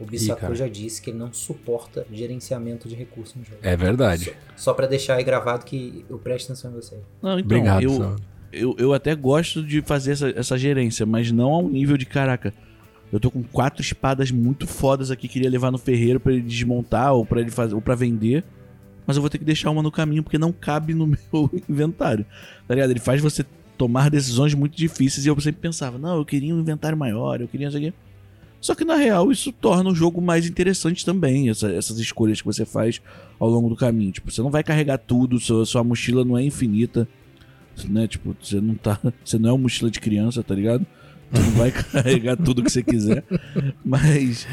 O Bissacô já disse que ele não suporta gerenciamento de recursos no jogo. É verdade. Só, só para deixar aí gravado que eu presto atenção em você. Não, então, Obrigado, eu. Eu, eu até gosto de fazer essa, essa gerência, mas não ao nível de caraca. Eu tô com quatro espadas muito fodas aqui, queria levar no ferreiro pra ele desmontar ou para ele fazer ou para vender. Mas eu vou ter que deixar uma no caminho porque não cabe no meu inventário. Tá ligado? Ele faz você tomar decisões muito difíceis e eu sempre pensava, não, eu queria um inventário maior, eu queria isso aqui. Só que na real isso torna o jogo mais interessante também, essa- essas escolhas que você faz ao longo do caminho. Tipo, você não vai carregar tudo, sua, sua mochila não é infinita, né? Tipo, você não tá, você não é uma mochila de criança, tá ligado? Você não vai carregar tudo que você quiser. Mas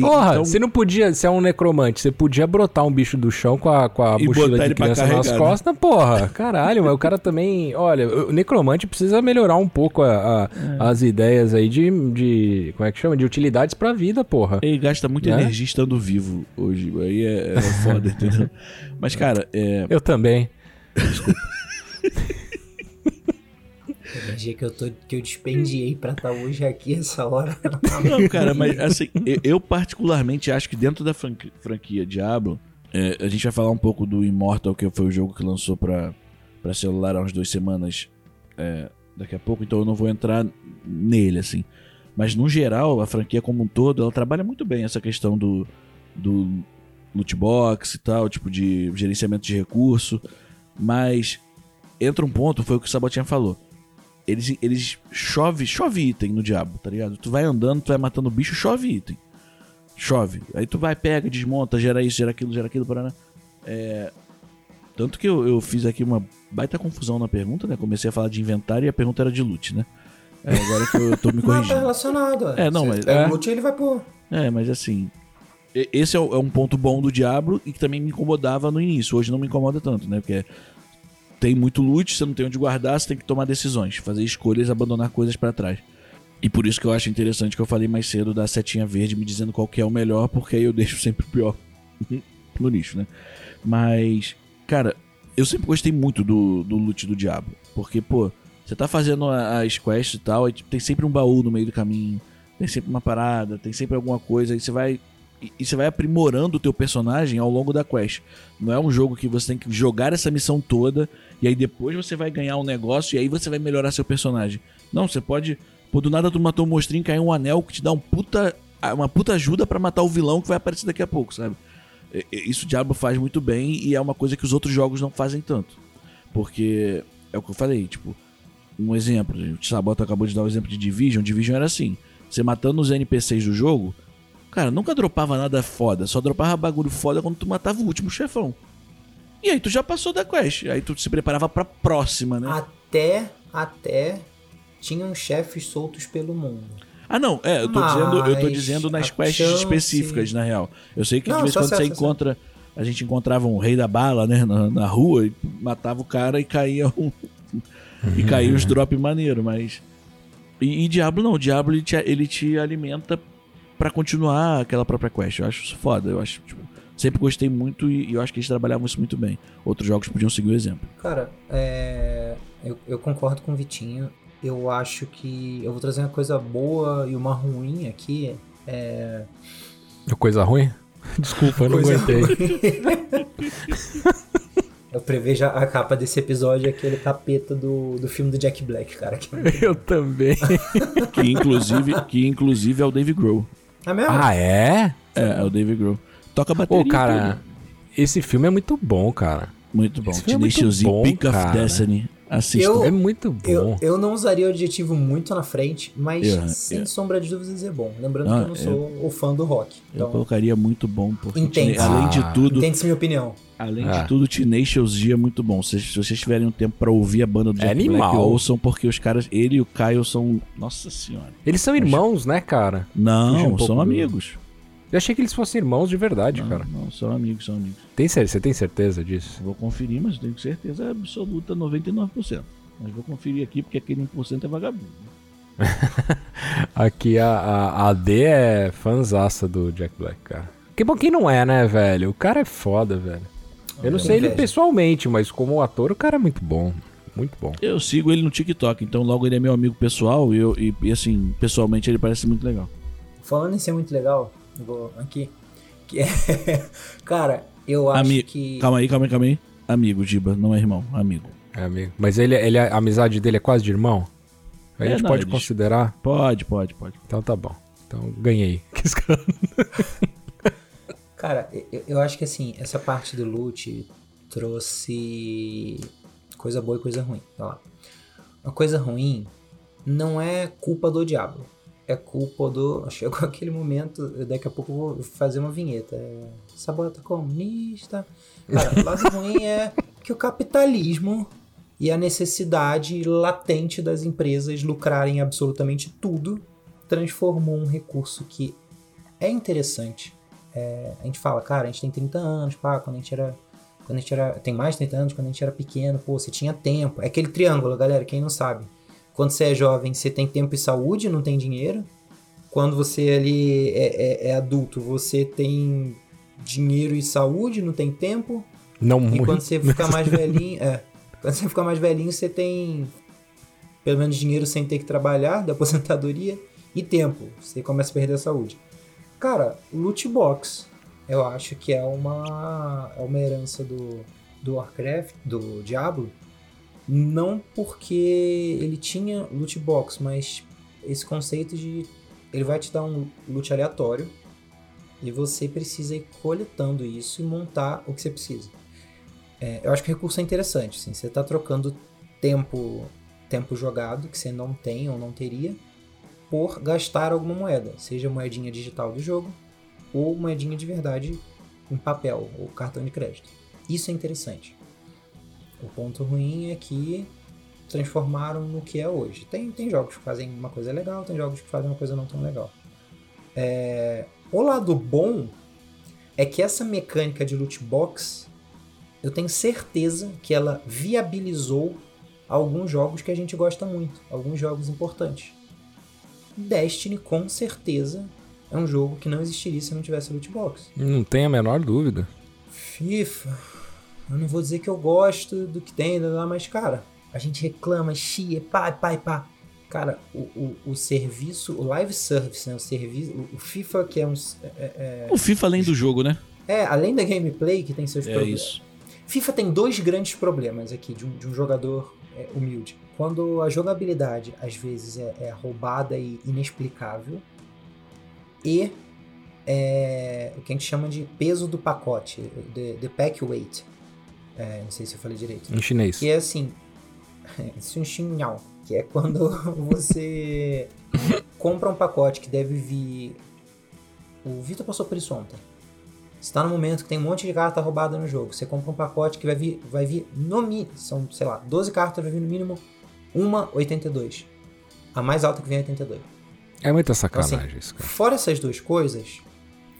Porra, então- você não podia, você é um necromante, você podia brotar um bicho do chão com a, com a E mochila de criança nas carregar, né? costas, porra. Caralho, mas o cara também. Olha, o necromante precisa melhorar um pouco a- a- É. as ideias aí de, de. Como é que chama? De utilidades pra vida, porra. Ele gasta muita Né? energia estando vivo hoje. Aí é, é foda, entendeu? Mas, cara, é, Eu também. A energia que eu, tô, que eu despendiei pra estar hoje aqui essa hora. Não, cara, mas assim, eu, particularmente acho que dentro da franqui- franquia Diablo, é, a gente vai falar um pouco do Immortal, que foi o jogo que lançou pra, pra celular há umas duas semanas é, daqui a pouco, então eu não vou entrar nele, assim. Mas no geral, a franquia como um todo, ela trabalha muito bem essa questão do, do loot box e tal, tipo de gerenciamento de recurso. Mas entra um ponto, foi o que o Sabotinha falou. Eles, eles chove, chove item no diabo, tá ligado? Tu vai andando, tu vai matando bicho, chove item. Chove. Aí tu vai, pega, desmonta, gera isso, gera aquilo, gera aquilo, paraná. É... Tanto que eu, eu fiz aqui uma baita confusão na pergunta, né? Comecei a falar de inventário e a pergunta era de loot, né? É, agora que eu tô me Não, tá corrigindo. relacionado. ó. É, não, mas- é. o loot ele vai pôr. É, mas assim. Esse é, é um ponto bom do Diablo e que também me incomodava no início. Hoje não me incomoda tanto, né? Porque tem muito loot, você não tem onde guardar, você tem que tomar decisões, fazer escolhas, abandonar coisas pra trás. E por isso que eu acho interessante que eu falei mais cedo da setinha verde me dizendo qual que é o melhor, porque aí eu deixo sempre o pior no lixo, né? Mas, cara, eu sempre gostei muito do, do loot do Diablo. Porque, pô, você tá fazendo as quests e tal, aí tem sempre um baú no meio do caminho, tem sempre uma parada, tem sempre alguma coisa, aí você vai. E e você vai aprimorando o teu personagem ao longo da quest. Não é um jogo que você tem que jogar essa missão toda e aí depois você vai ganhar um negócio e aí você vai melhorar seu personagem. Não, você pode. Pô, do nada tu matou um monstrinho, caiu um anel que te dá um puta, uma puta ajuda pra matar o vilão que vai aparecer daqui a pouco, sabe? E- e- Isso o Diablo faz muito bem e é uma coisa que os outros jogos não fazem tanto. Porque é o que eu falei, tipo, um exemplo, o Sabota acabou de dar o exemplo de Division, Division era assim, você matando os NPCs do jogo, cara, nunca dropava nada foda, só dropava bagulho foda quando tu matava o último chefão. E aí tu já passou da quest, aí tu se preparava pra próxima, né? Até, até tinham chefes soltos pelo mundo. Ah, não, é, eu tô dizendo, eu tô Mas dizendo nas quests chance- específicas, na real. Eu sei que Não, de vez em quando certo, você encontra. A gente encontrava um rei da bala, né, na, na rua, e matava o cara e caía um. e caía os drop maneiro, mas. E, e Diablo não, o Diablo ele te, ele te alimenta pra continuar aquela própria quest. Eu acho isso foda, eu acho, tipo, sempre gostei muito e, eu acho que eles trabalhavam isso muito bem. Outros jogos podiam seguir o exemplo. Cara, é, eu, eu concordo com o Vitinho. Eu acho que eu vou trazer uma coisa boa e uma ruim aqui. É, Coisa ruim? Desculpa, eu não Coisa aguentei. eu prevejo a capa desse episódio aquele tapeta do, do filme do Jack Black, cara. Que- Eu também. Que inclusive, que inclusive é o Dave Grohl. É mesmo? Ah, é? É, é o Dave Grohl. Toca bateria. Pô, cara, tudo. esse filme é muito bom, cara. Muito bom. esse filme é Tenacious muito D, bom, Pick of cara. Destiny. Assista. Eu- É muito bom. Eu, eu não usaria o adjetivo muito na frente, mas Yeah, sem yeah. sombra de dúvidas é bom. Lembrando Ah, que eu não sou o fã do rock. Eu Então, colocaria muito bom, porque. Tena- além Ah. de tudo, entende-se minha opinião. além Ah. de tudo, Tenacious D é muito bom. Se, se vocês tiverem um tempo pra ouvir a banda do É Jack Black, animal. ouçam, porque os caras, ele e o Kyle são, nossa senhora. Eles são irmãos, né, cara? Não, um são amigos. Eu achei que eles fossem irmãos de verdade, Não, cara. não, são amigos, são amigos. Tem, você tem certeza disso? Vou conferir, mas tenho certeza absoluta, 99%. Mas vou conferir aqui, porque aquele 1% é vagabundo. Aqui a, a, a D é fanzaça do Jack Black, cara. Que bom quem não é, né, velho? O cara é foda, velho. Eu não É, sei ele inveja. pessoalmente, mas como ator, o cara é muito bom. Muito bom. Eu sigo ele no TikTok, então logo ele é meu amigo pessoal e, eu, e, e, assim, pessoalmente ele parece muito legal. Falando em ser muito legal, vou aqui. Que é, cara, eu acho Ami- que. Calma aí, calma aí, calma aí. Amigo, Giba, não é irmão, amigo. É amigo. Mas ele, ele, a amizade dele é quase de irmão? A É, gente não, pode eles- considerar? Pode, pode, pode. Então tá bom. Então ganhei. Cara, eu, eu acho que assim, essa parte do loot trouxe coisa boa e coisa ruim. Vai lá. A coisa ruim não é culpa do diabo. É culpa do. Chegou aquele momento, daqui a pouco eu vou fazer uma vinheta. É, Sabota comunista. Cara, o lado ruim é que o capitalismo e a necessidade latente das empresas lucrarem absolutamente tudo transformou um recurso que é interessante. É, a gente fala, cara, a gente tem 30 anos, pá, quando a gente era. Quando a gente era. Tem mais de 30 anos, quando a gente era pequeno, pô, você tinha tempo. É aquele triângulo, galera, quem não sabe. Quando você é jovem, você tem tempo e saúde, não tem dinheiro. Quando você ali é, é- é adulto, você tem dinheiro e saúde, não tem tempo. Não E muito. quando você ficar mais velhinho, é. Quando você ficar mais velhinho, você tem pelo menos dinheiro sem ter que trabalhar, da aposentadoria, e tempo. Você começa a perder a saúde. Cara, loot box, eu acho que é uma, é uma herança do, do Warcraft, do Diablo. Não porque ele tinha loot box, mas esse conceito de ele vai te dar um loot aleatório e você precisa ir coletando isso e montar o que você precisa. É, eu acho que o recurso é interessante. Assim, você está trocando tempo, tempo jogado que você não tem ou não teria por gastar alguma moeda, seja moedinha digital do jogo ou moedinha de verdade em papel ou cartão de crédito. Isso é interessante. O ponto ruim é que transformaram no que é hoje. Tem, tem jogos que fazem uma coisa legal, tem jogos que fazem uma coisa não tão legal. É, o lado bom é que essa mecânica de loot box, eu tenho certeza que ela viabilizou alguns jogos que a gente gosta muito, alguns jogos importantes. Destiny, com certeza, é um jogo que não existiria se não tivesse loot box. Não tem a menor dúvida. FIFA, eu não vou dizer que eu gosto do que tem, mas cara, a gente reclama, chia, pá, pá, pá. Cara, o, o, o serviço, o live service, né? O serviço, o, FIFA que é um. É, O FIFA além do jogo, né? é, é, além da gameplay que tem seus É problemas. isso. FIFA tem dois grandes problemas aqui de um, de um jogador é, humilde. Quando a jogabilidade às vezes é, é roubada e inexplicável, e é, o que a gente chama de peso do pacote, the, the pack weight. É, não sei se eu falei direito. Em chinês. Que é assim, Sunxinhao, que é quando você compra um pacote que deve vir. O Vitor passou por isso ontem. Você tá no momento que tem um monte de carta roubada no jogo. Você compra um pacote que vai vir, vai vir no mínimo. São, sei lá, 12 cartas, vai vir no mínimo uma 82. A mais alta que vem é 82. É muita Então, sacanagem assim, isso, cara. Fora essas duas coisas,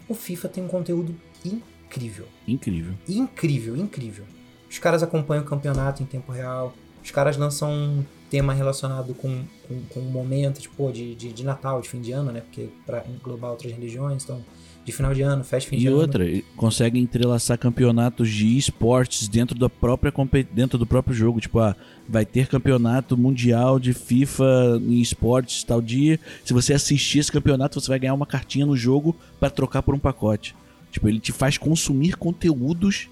o FIFA tem um conteúdo incrível Incrível. incrível, incrível. Os caras acompanham o campeonato em tempo real. Os caras lançam um tema relacionado com, com, com um momento tipo, de, de, de Natal, de fim de ano, né? Porque para englobar outras religiões, então, de final de ano, festa de fim de E ano. outra, ele consegue entrelaçar campeonatos de esportes dentro da própria dentro do próprio jogo, tipo, ah, vai ter campeonato mundial de FIFA em esportes tal dia. Se você assistir esse campeonato, você vai ganhar uma cartinha no jogo pra trocar por um pacote. Tipo, ele te faz consumir conteúdos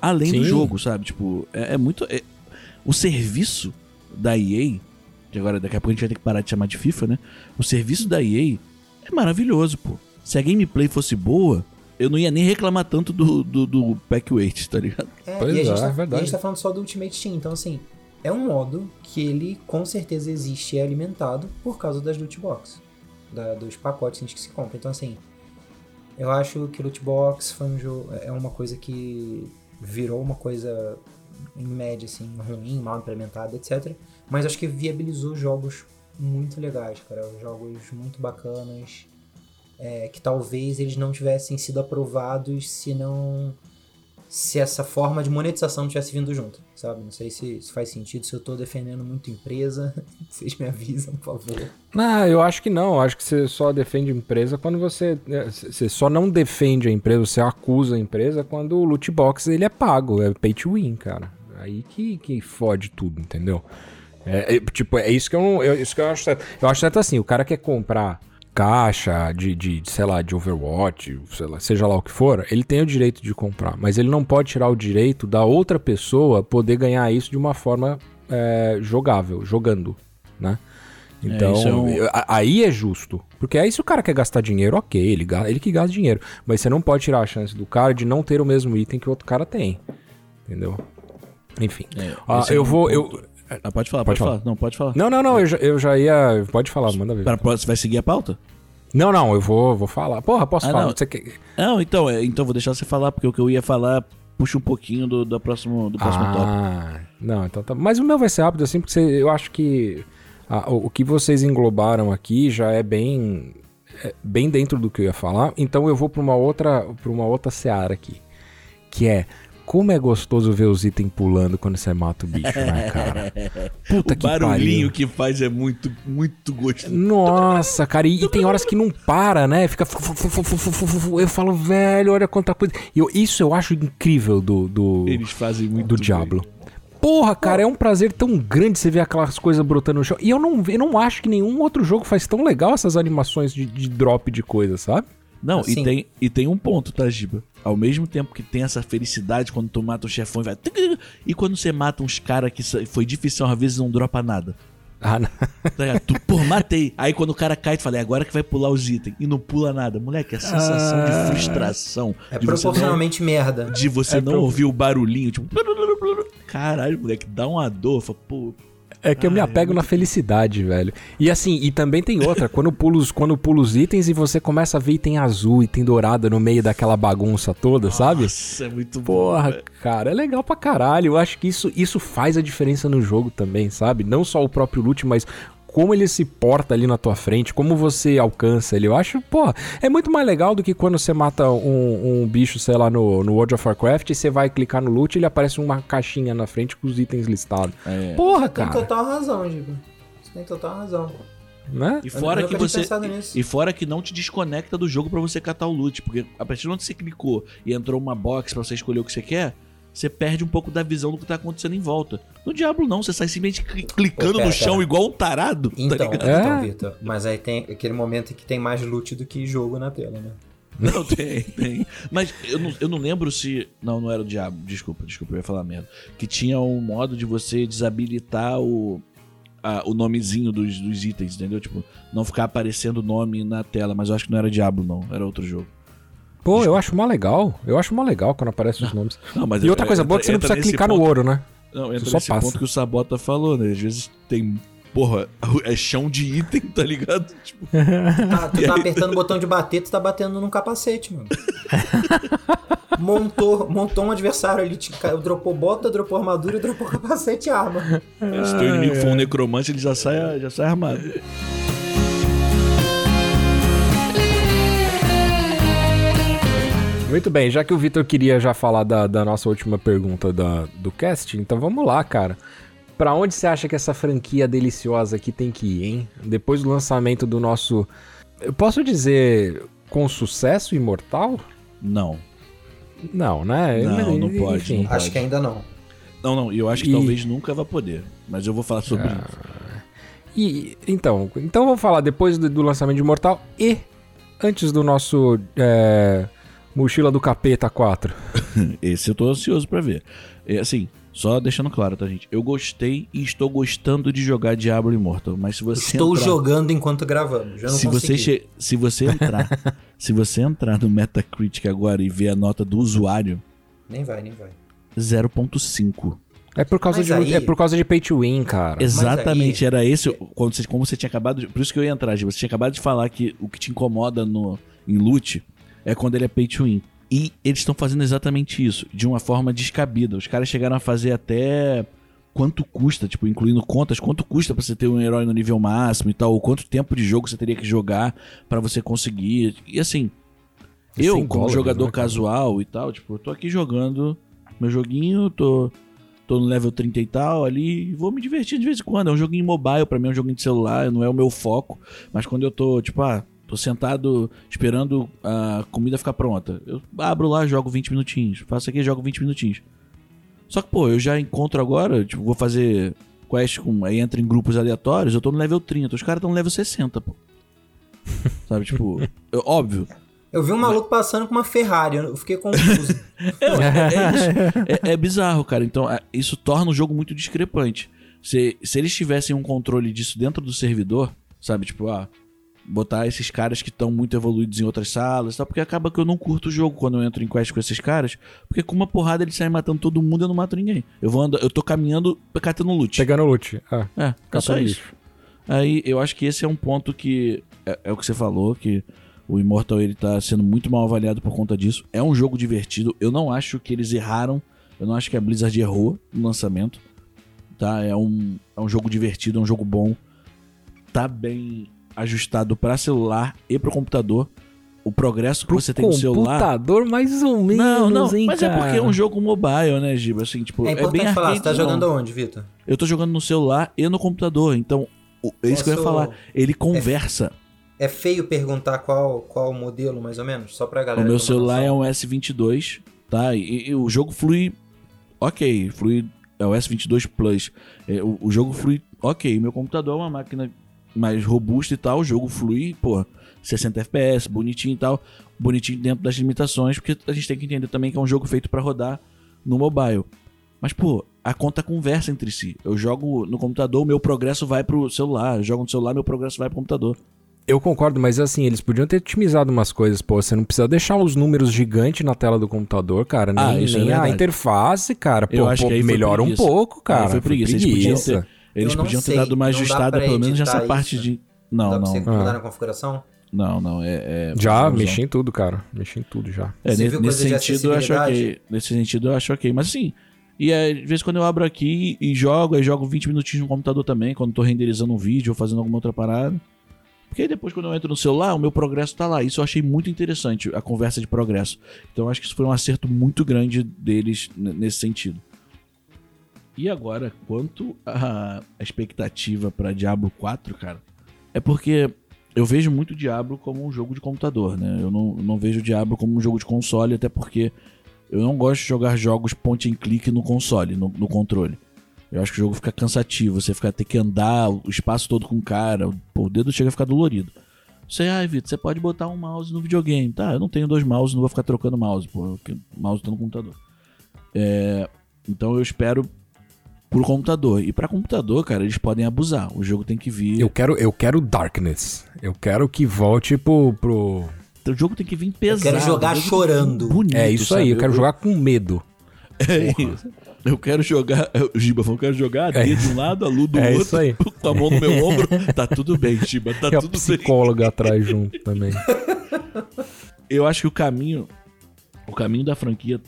além do Sim. jogo, sabe? Tipo, é, é muito é- o serviço da EA, que agora daqui a pouco a gente vai ter que parar de chamar de FIFA, né? O serviço da EA é maravilhoso, pô. Se a gameplay fosse boa, eu não ia nem reclamar tanto do, do, do pack weight, tá ligado? É, Pois e a, gente é, tá, é verdade. e a gente tá falando só do Ultimate Team, então assim, é um modo que ele com certeza existe e é alimentado por causa das loot box, da- dos pacotes que se compra. Então assim, eu acho que loot box foi um jogo, é uma coisa que virou uma coisa em média assim, ruim, mal implementada, etc. Mas acho que viabilizou jogos muito legais, cara, jogos muito bacanas. é, que talvez eles não tivessem sido aprovados se não se essa forma de monetização não tivesse vindo junto, sabe? Não sei se, se faz sentido, se eu tô defendendo muito empresa, vocês me avisam, por favor. Não, eu acho que não. Eu acho que você só defende empresa quando você. é, Você só não defende a empresa, você acusa a empresa quando o loot box ele é pago, é pay to win, cara. Aí que, que fode tudo, entendeu? É, é, tipo, é isso que eu. Eu, isso que eu acho certo. Eu acho certo assim, o cara quer comprar caixa de, de, sei lá, de Overwatch, lá, seja lá o que for, ele tem o direito de comprar, mas ele não pode tirar o direito da outra pessoa poder ganhar isso de uma forma é, jogável, jogando, né? Então, isso é um- aí é justo. Porque aí se o cara quer gastar dinheiro, ok, ele, ele que gasta dinheiro. Mas você não pode tirar a chance do cara de não ter o mesmo item que o outro cara tem. Entendeu? Enfim. É, Ah, é eu vou. Eu... Ah, pode falar, Pode pode, falar. falar. Não, pode falar. Não, não, não, eu já, eu já ia. Pode falar, manda ver. Você vai seguir a pauta? Não, não, eu vou, vou falar. Porra, posso Ah, falar? não. Você quer... Não, então, é, então vou deixar você falar, porque o que eu ia falar puxa um pouquinho do, do próximo, do próximo tópico. Ah, não, então tá. Mas o meu vai ser rápido assim, porque você- eu acho que ah, o, o que vocês englobaram aqui já é bem é bem dentro do que eu ia falar. Então eu vou pra uma outra para uma outra seara aqui, que é como é gostoso ver os itens pulando quando você mata o bicho, né, cara? Puta O que barulhinho pariu. que faz é muito, muito gostoso. Nossa, cara, e, e tem horas que não para, né? Fica. Eu falo, velho, olha quanta coisa. Eu- isso eu acho incrível do, do, Eles fazem muito do bem. Diablo. Porra, cara, é um prazer tão grande você ver aquelas coisas brotando no chão. E eu não, eu não acho que nenhum outro jogo faz tão legal essas animações de, de drop de coisa, sabe? Não, Assim. e, tem, e tem um ponto, tá, Giba? Ao mesmo tempo que tem essa felicidade quando tu mata o chefão e vai. E quando você mata uns caras que foi difícil, às vezes não dropa nada. Ah, não. Tá? Tu, pô, matei. Aí quando o cara cai, tu fala, é agora que vai pular os itens. E não pula nada. Moleque, a sensação Ah. de frustração. É de você não, proporcionalmente merda. de você É não pro- ouvir o barulhinho, tipo. Caralho, moleque, dá uma dor. Fala, pô, É que eu me Ah, é apego na felicidade, velho. E assim, e também tem outra, quando pula os, quando pula os itens e você começa a ver item azul, item dourado no meio daquela bagunça toda, sabe? Nossa, é muito bom. Porra, velho. cara, é legal pra caralho. Eu acho que isso, isso faz a diferença no jogo também, sabe? Não só o próprio loot, mas como ele se porta ali na tua frente, como você alcança ele. Eu acho, pô, é muito mais legal do que quando você mata um, um bicho, sei lá, no, no World of Warcraft e você vai clicar no loot e ele aparece uma caixinha na frente com os itens listados. É. Porra, Tem cara, total razão, Giba. Você tem total razão. né? E fora que você. E fora que não te desconecta do jogo pra você catar o loot. Porque a partir de onde você clicou e entrou uma box pra você escolher o que você quer, você perde um pouco da visão do que tá acontecendo em volta. No Diablo não, você sai simplesmente cli- clicando Pô, pera, no chão pera. igual um tarado. tá Então, ligado? É. então, Vitor. Mas aí tem aquele momento que tem mais loot do que jogo na tela, né? Não, tem, tem. Mas eu não, eu não lembro se. Não, não era o Diabo. Desculpa, desculpa, eu ia falar merda. Que tinha um modo de você desabilitar o. a- o nomezinho dos, dos itens, entendeu? Tipo, não ficar aparecendo o nome na tela, mas eu acho que não era Diablo, não. Era outro jogo. Pô, eu acho mó legal. Eu acho mó legal quando aparecem os nomes. Não, mas E outra é- coisa boa é que você não precisa clicar no ponto- ouro, né? Não, Você entra só nesse passa. ponto que o Sabota falou, né? Às vezes tem. Porra, é chão de item, tá ligado? Tipo, Ah, tu tá apertando o botão de bater, tu tá batendo num capacete, mano. montou, montou um adversário ali, te dropou bota, dropou armadura, dropou capacete e arma. se teu inimigo for um necromante, ele já sai, já sai armado. Muito bem, já que o Vitor queria já falar da, da nossa última pergunta da, do cast, então vamos lá, cara. Pra onde você acha que essa franquia deliciosa aqui tem que ir, hein? Depois do lançamento do nosso. Eu posso dizer com sucesso imortal? Não. Não, né? Não, não pode, Enfim. não Acho que ainda não. Não, não, e eu acho que E- talvez nunca vá poder. Mas eu vou falar sobre Ah. isso. E então, então vamos falar depois do, do lançamento de Imortal e antes do nosso é, Mochila do Capeta 4. Esse eu tô ansioso pra ver. É, assim, Só deixando claro, tá, gente? Eu gostei e estou gostando de jogar Diablo Immortal, mas se você Estou entrar... jogando enquanto gravamos. Já não se você, consegui. che- se você entrar, se você entrar no Metacritic agora e ver a nota do usuário, Nem vai, nem vai. 0.5. É por causa Mas de aí- é por causa de pay to win, cara. Exatamente, aí- era esse. Quando você, como você tinha acabado de, Por isso que eu ia entrar. Você tinha acabado de falar que o que te incomoda no, em loot é quando ele é pay to win. E eles estão fazendo exatamente isso, de uma forma descabida. Os caras chegaram a fazer até quanto custa, tipo, incluindo contas, quanto custa pra você ter um herói no nível máximo e tal, ou quanto tempo de jogo você teria que jogar pra você conseguir. E assim, E eu, como dólares, jogador né, casual e tal, tipo, eu tô aqui jogando meu joguinho, tô, tô no level 30 e tal ali, e vou me divertir de vez em quando. É um joguinho mobile, pra mim é um joguinho de celular, não é o meu foco. Mas quando eu tô, tipo, ah, tô sentado esperando a comida ficar pronta, eu abro lá, jogo 20 minutinhos. Faço aqui, jogo 20 minutinhos. Só que, pô, eu já encontro agora, tipo, vou fazer quest com. Aí entra em grupos aleatórios, eu tô no level 30, os caras estão no level 60, pô. Sabe, tipo, eu- óbvio, Eu vi um maluco passando com uma Ferrari, eu fiquei confuso. É, é, é isso. É- é bizarro, cara. Então, é- isso torna o jogo muito discrepante. Se, se eles tivessem um controle disso dentro do servidor, sabe? Tipo, ah, botar esses caras que estão muito evoluídos em outras salas, e tal, porque acaba que eu não curto o jogo quando eu entro em quest com esses caras, porque com uma porrada eles saem matando todo mundo e eu não mato ninguém. Eu vou andar, eu tô caminhando catando loot. Pegando loot. Ah, É, é caça só isso. bicho. Aí eu acho que esse é um ponto que é, é o que você falou, que o Immortal ele tá sendo muito mal avaliado por conta disso. É um jogo divertido. Eu não acho que eles erraram. Eu não acho que a Blizzard errou no lançamento. Tá? É um, é um jogo divertido, é um jogo bom. Tá bem ajustado para celular e para computador. O progresso que Pro você tem no celular. computador, mais ou menos, Não, não, hein, mas é cara? porque é um jogo mobile, né, Giba? Assim, tipo, É é, bem falar, você tá jogando aonde, Vitor? Eu tô jogando no celular e no computador, então o- é isso que eu ia falar. Ele conversa. É feio perguntar qual, qual modelo, mais ou menos? Só pra galera. O meu celular é noção. um S22, tá? E, e o jogo flui ok, flui é o S22 Plus. É, o, o jogo flui ok. Meu computador é uma máquina mais robusta e tal. O jogo flui, pô, 60 FPS, bonitinho e tal. Bonitinho dentro das limitações, porque a gente tem que entender também que é um jogo feito pra rodar no mobile. Mas, pô, a conta conversa entre si. Eu jogo no computador, meu progresso vai pro celular. Eu jogo no celular, meu progresso vai pro computador. Eu concordo, mas assim, eles podiam ter otimizado umas coisas, pô. Você não precisa deixar os números gigantes na tela do computador, cara. Nem, Ah, é nem a verdade. interface, cara. Pô, Eu acho pô, foi melhora um preguiça. pouco, cara. Aí foi preguiça. Eles podiam ter, eles Eu não podiam ter sei, dado uma não ajustada, pelo menos nessa parte isso? de. Não Não, dá pra não. você Ah. na configuração? Não, não. É, é Já, mexi em tudo, cara. Mexi em tudo já. É, Você ne- viu nesse de sentido eu acho ok. Nesse sentido eu acho ok. Mas assim, e é, de vez em quando eu abro aqui e jogo, aí jogo 20 minutinhos no computador também, quando tô renderizando um vídeo ou fazendo alguma outra parada. Porque aí depois, quando eu entro no celular, o meu progresso tá lá. Isso eu achei muito interessante, a conversa de progresso. Então eu acho que isso foi um acerto muito grande deles nesse sentido. E agora, quanto à expectativa pra Diablo 4, cara, é porque eu vejo muito Diablo como um jogo de computador, né? Eu não, não vejo Diablo como um jogo de console, até porque eu não gosto de jogar jogos point and click no console, no, no controle. Eu acho que o jogo fica cansativo, você fica ter que andar o espaço todo com o cara, o dedo chega a ficar dolorido. Você, ai, Vitor, você pode botar um mouse no videogame. Tá, eu não tenho dois mouses, não vou ficar trocando mouse, pô, porque mouse tá no computador. É, então eu espero pro computador. E pra computador, cara, eles podem abusar. O jogo tem que vir. Eu quero, eu quero Darkness. Eu quero que volte pro. pro... O jogo tem que vir pesado. quero jogar chorando. Bonito, É isso aí, sabe? eu quero jogar com medo. É isso. Eu quero jogar. O Giba falou, eu quero jogar a D de um lado, a Lu do É outro, isso aí. com a mão no meu ombro. Tá tudo bem, Giba, tá e a tudo bem. psicóloga atrás junto também. Eu acho que o caminho. O caminho da franquia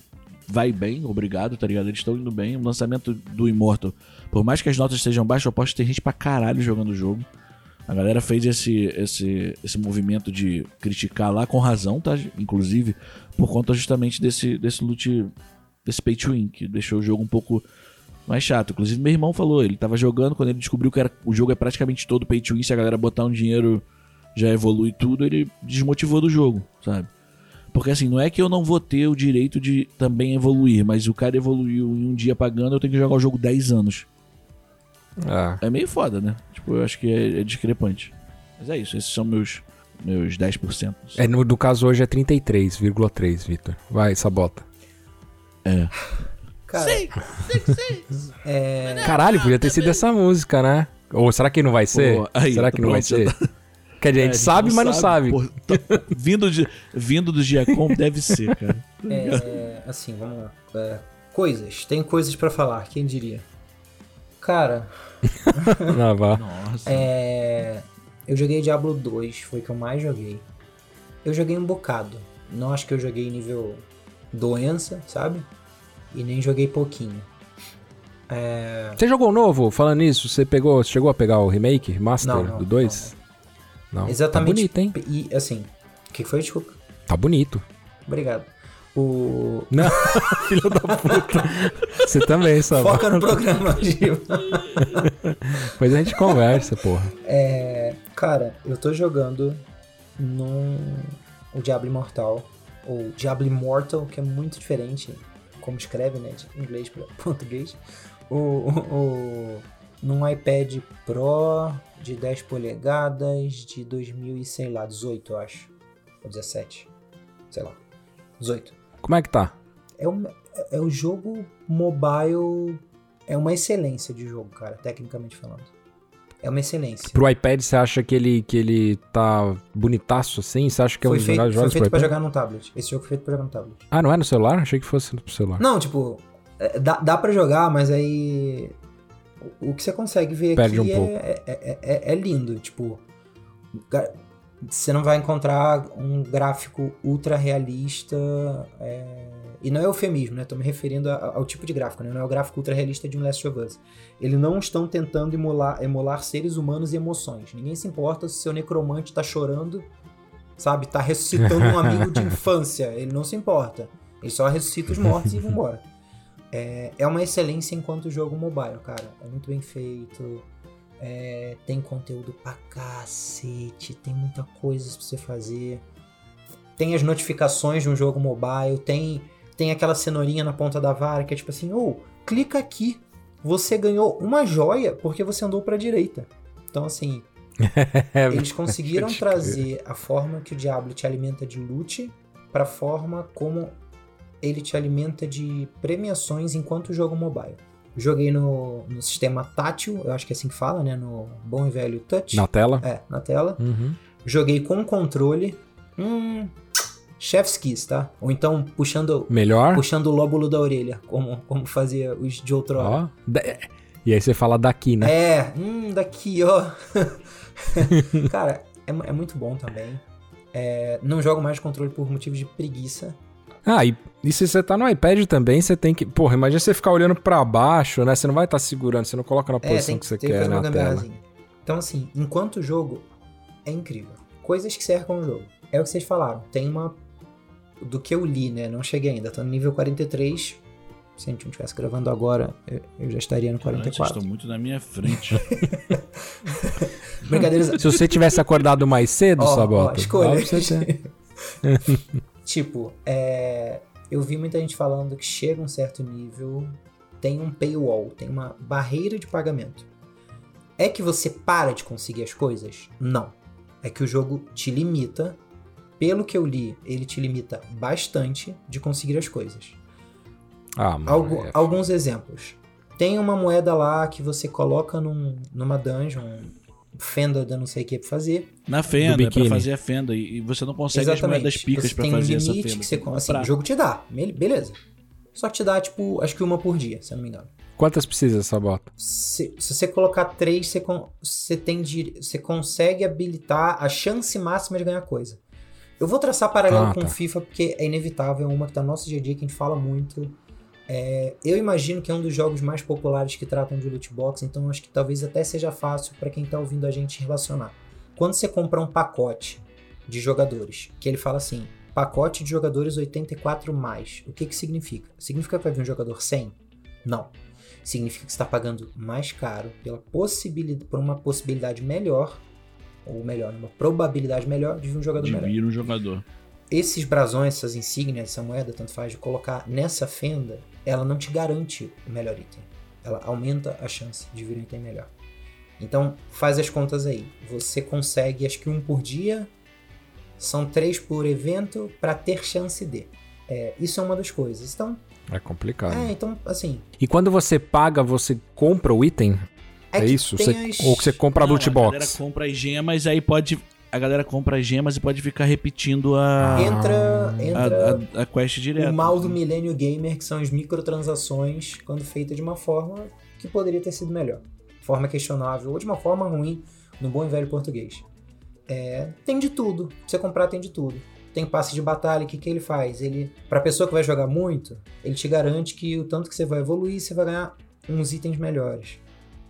vai bem, obrigado, tá ligado? Eles estão indo bem. O lançamento do Immortal, por mais que as notas sejam baixas, eu aposto que tem gente pra caralho jogando o jogo. A galera fez esse, esse, esse movimento de criticar lá com razão, tá? Inclusive, por conta justamente desse, desse loot, desse pay to win, que deixou o jogo um pouco mais chato. Inclusive, meu irmão falou, ele tava jogando, quando ele descobriu que era, o jogo é praticamente todo pay to win, se a galera botar um dinheiro já evolui tudo, ele desmotivou do jogo, sabe? Porque assim, não é que eu não vou ter o direito de também evoluir, mas o cara evoluiu em um dia pagando, eu tenho que jogar o jogo 10 anos. Ah, É meio foda, né? Tipo, eu acho que é, é discrepante. Mas é isso, esses são meus, meus 10%. é, no, do caso hoje é 33,3, Vitor. Vai, sabota. Cara, é, Caralho, podia ter sido essa música, né? Ou será que não vai ser? Pô, aí, será que não vai ser? Quer dizer, a É, gente sabe, mas não sabe. Pô, tá- vindo, de, vindo do Giacom deve ser, cara. é, assim, vamos lá. É, coisas. Tem coisas pra falar, quem diria? Cara, Não, vá. Nossa. é, eu joguei Diablo 2, foi o que eu mais joguei. Eu joguei um bocado. Não acho que eu joguei nível doença, sabe? E nem joguei pouquinho. É, Você jogou o novo? Falando nisso, você pegou, chegou a pegar o remake, master Não, não, do 2? Não. exatamente. Tá bonito, hein? E assim, o que foi? Desculpa. Tá bonito. Obrigado. O... Não, filho da puta. Você também, sabe? Foca no programa, Gil. Depois a gente conversa, porra. É, cara, eu tô jogando no o Diablo Imortal, ou Diablo Immortal, que é muito diferente como escreve, né, de inglês para português. O, o, o- num iPad Pro de 10 polegadas de 2000 e sei lá, 18, eu acho. Ou 17. Sei lá. 18. Como é que tá? É, um, é o jogo mobile. É uma excelência de jogo, cara, tecnicamente falando. É uma excelência. Pro iPad, você acha que ele, que ele tá bonitaço assim? Você acha que é um foi dos feito, melhores foi jogos pro feito pra iPad? jogar no tablet. Esse jogo foi feito pra jogar no tablet. Ah, não é no celular? Achei que fosse pro celular. Não, tipo, é, dá, dá pra jogar, mas aí. O, que você consegue ver Perde aqui um é, é, é, é lindo. Tipo, você não vai encontrar um gráfico ultra realista. é, E não é eufemismo, né? Tô me referindo ao tipo de gráfico, né? Não é o gráfico ultra realista de um Last of Us. Eles não estão tentando emular, emular seres humanos e emoções. Ninguém se importa se seu necromante tá chorando, sabe? Tá ressuscitando um amigo de infância. Ele não se importa. Ele só ressuscita os mortos e vambora. É, é uma excelência enquanto jogo mobile, cara. É muito bem feito. é, tem conteúdo pra cacete. Tem muita coisa pra você fazer. Tem as notificações de um jogo mobile. Tem, tem aquela cenourinha na ponta da vara que é tipo assim: ou clica aqui. Você ganhou uma joia porque você andou pra direita. Então, assim, É, eles conseguiram trazer a forma que o Diablo te alimenta de loot pra forma como ele te alimenta de premiações enquanto jogo mobile. Joguei no, no sistema tátil, eu acho que é assim que fala, né? No bom e velho touch. Na tela? É, na tela. Uhum. Joguei com controle. Hum. Chef's Kiss, tá? Ou então puxando, Melhor? puxando o lóbulo da orelha, como, como fazia os de outrora. Ó. Da- E aí você fala daqui, né? É, hum, daqui, ó. Cara, é, é muito bom também. É, não jogo mais de controle por motivos de preguiça. Ah, e, e se você tá no iPad também, você tem que. Porra, imagina você ficar olhando pra baixo, né? Você não vai estar segurando, você não coloca na É, posição tem, que você tem que quer uma na tela. Então, assim, enquanto jogo, é incrível. Coisas que cercam o jogo. É o que vocês falaram. Tem uma. Do que eu li, né? Não cheguei ainda. Tô no nível 43. Se a gente não estivesse gravando agora, eu, eu já estaria no Caralho, Vocês 44. estão muito na minha frente. Brincadeiras. Se você tivesse acordado mais cedo, ó, Sabota. escolha. tipo, é, eu vi muita gente falando que chega um certo nível, tem um paywall, tem uma barreira de pagamento. É que você para de conseguir as coisas? Não. É que o jogo te limita. Pelo que eu li, ele te limita bastante de conseguir as coisas. Ah, mano. Algu- é- Alguns exemplos. Tem uma moeda lá que você coloca num- numa dungeon, fenda da não sei o que pra fazer. Na fenda, pra fazer a fenda. E, você não consegue as moedas picas Você pra tem fazer um essa limite fenda. que você, assim, comprar. o jogo te dá, beleza. Só que te dá, tipo, acho que uma por dia, se eu não me engano. Quantas precisa, Sabota? Se, se você colocar três, você, con- você, tem você consegue habilitar a chance máxima de ganhar coisa. Eu vou traçar paralelo Ah, com tá. FIFA, porque é inevitável, é uma que tá no nosso dia a dia, que a gente fala muito. É, eu imagino que é um dos jogos mais populares que tratam de loot box, então acho que talvez até seja fácil para quem tá ouvindo a gente relacionar. Quando você compra um pacote de jogadores, que ele fala assim, pacote de jogadores 84 mais, o que que significa? Significa que vai vir um jogador 100? Não. Significa que você está pagando mais caro pela possibilidade, por uma possibilidade melhor, ou melhor, uma probabilidade melhor de vir um jogador De melhor vir um jogador. esses brasões, essas insígnias, essa moeda, tanto faz, de colocar nessa fenda, ela não te garante o melhor item. Ela aumenta a chance de vir um item melhor. Então, faz as contas aí. Você consegue, acho que um por dia, são três por evento para ter chance de. É, isso é uma das coisas. Então, É complicado. É, então, assim. E quando você paga, você compra o item? É, que isso? Você- as- Ou você compra a Não, loot A galera box? compra as gemas, aí pode. A galera compra as gemas e pode ficar repetindo a. Entra, a, entra a, a quest direto. o mal do milênio gamer, que são as microtransações, quando feita de uma forma que poderia ter sido melhor. Forma questionável, ou de uma forma ruim, no bom e velho português. É, tem de tudo. Pra você comprar tem de tudo. Tem passe de batalha, o que, que ele faz? Ele, pra pessoa que vai jogar muito, ele te garante que o tanto que você vai evoluir, você vai ganhar uns itens melhores.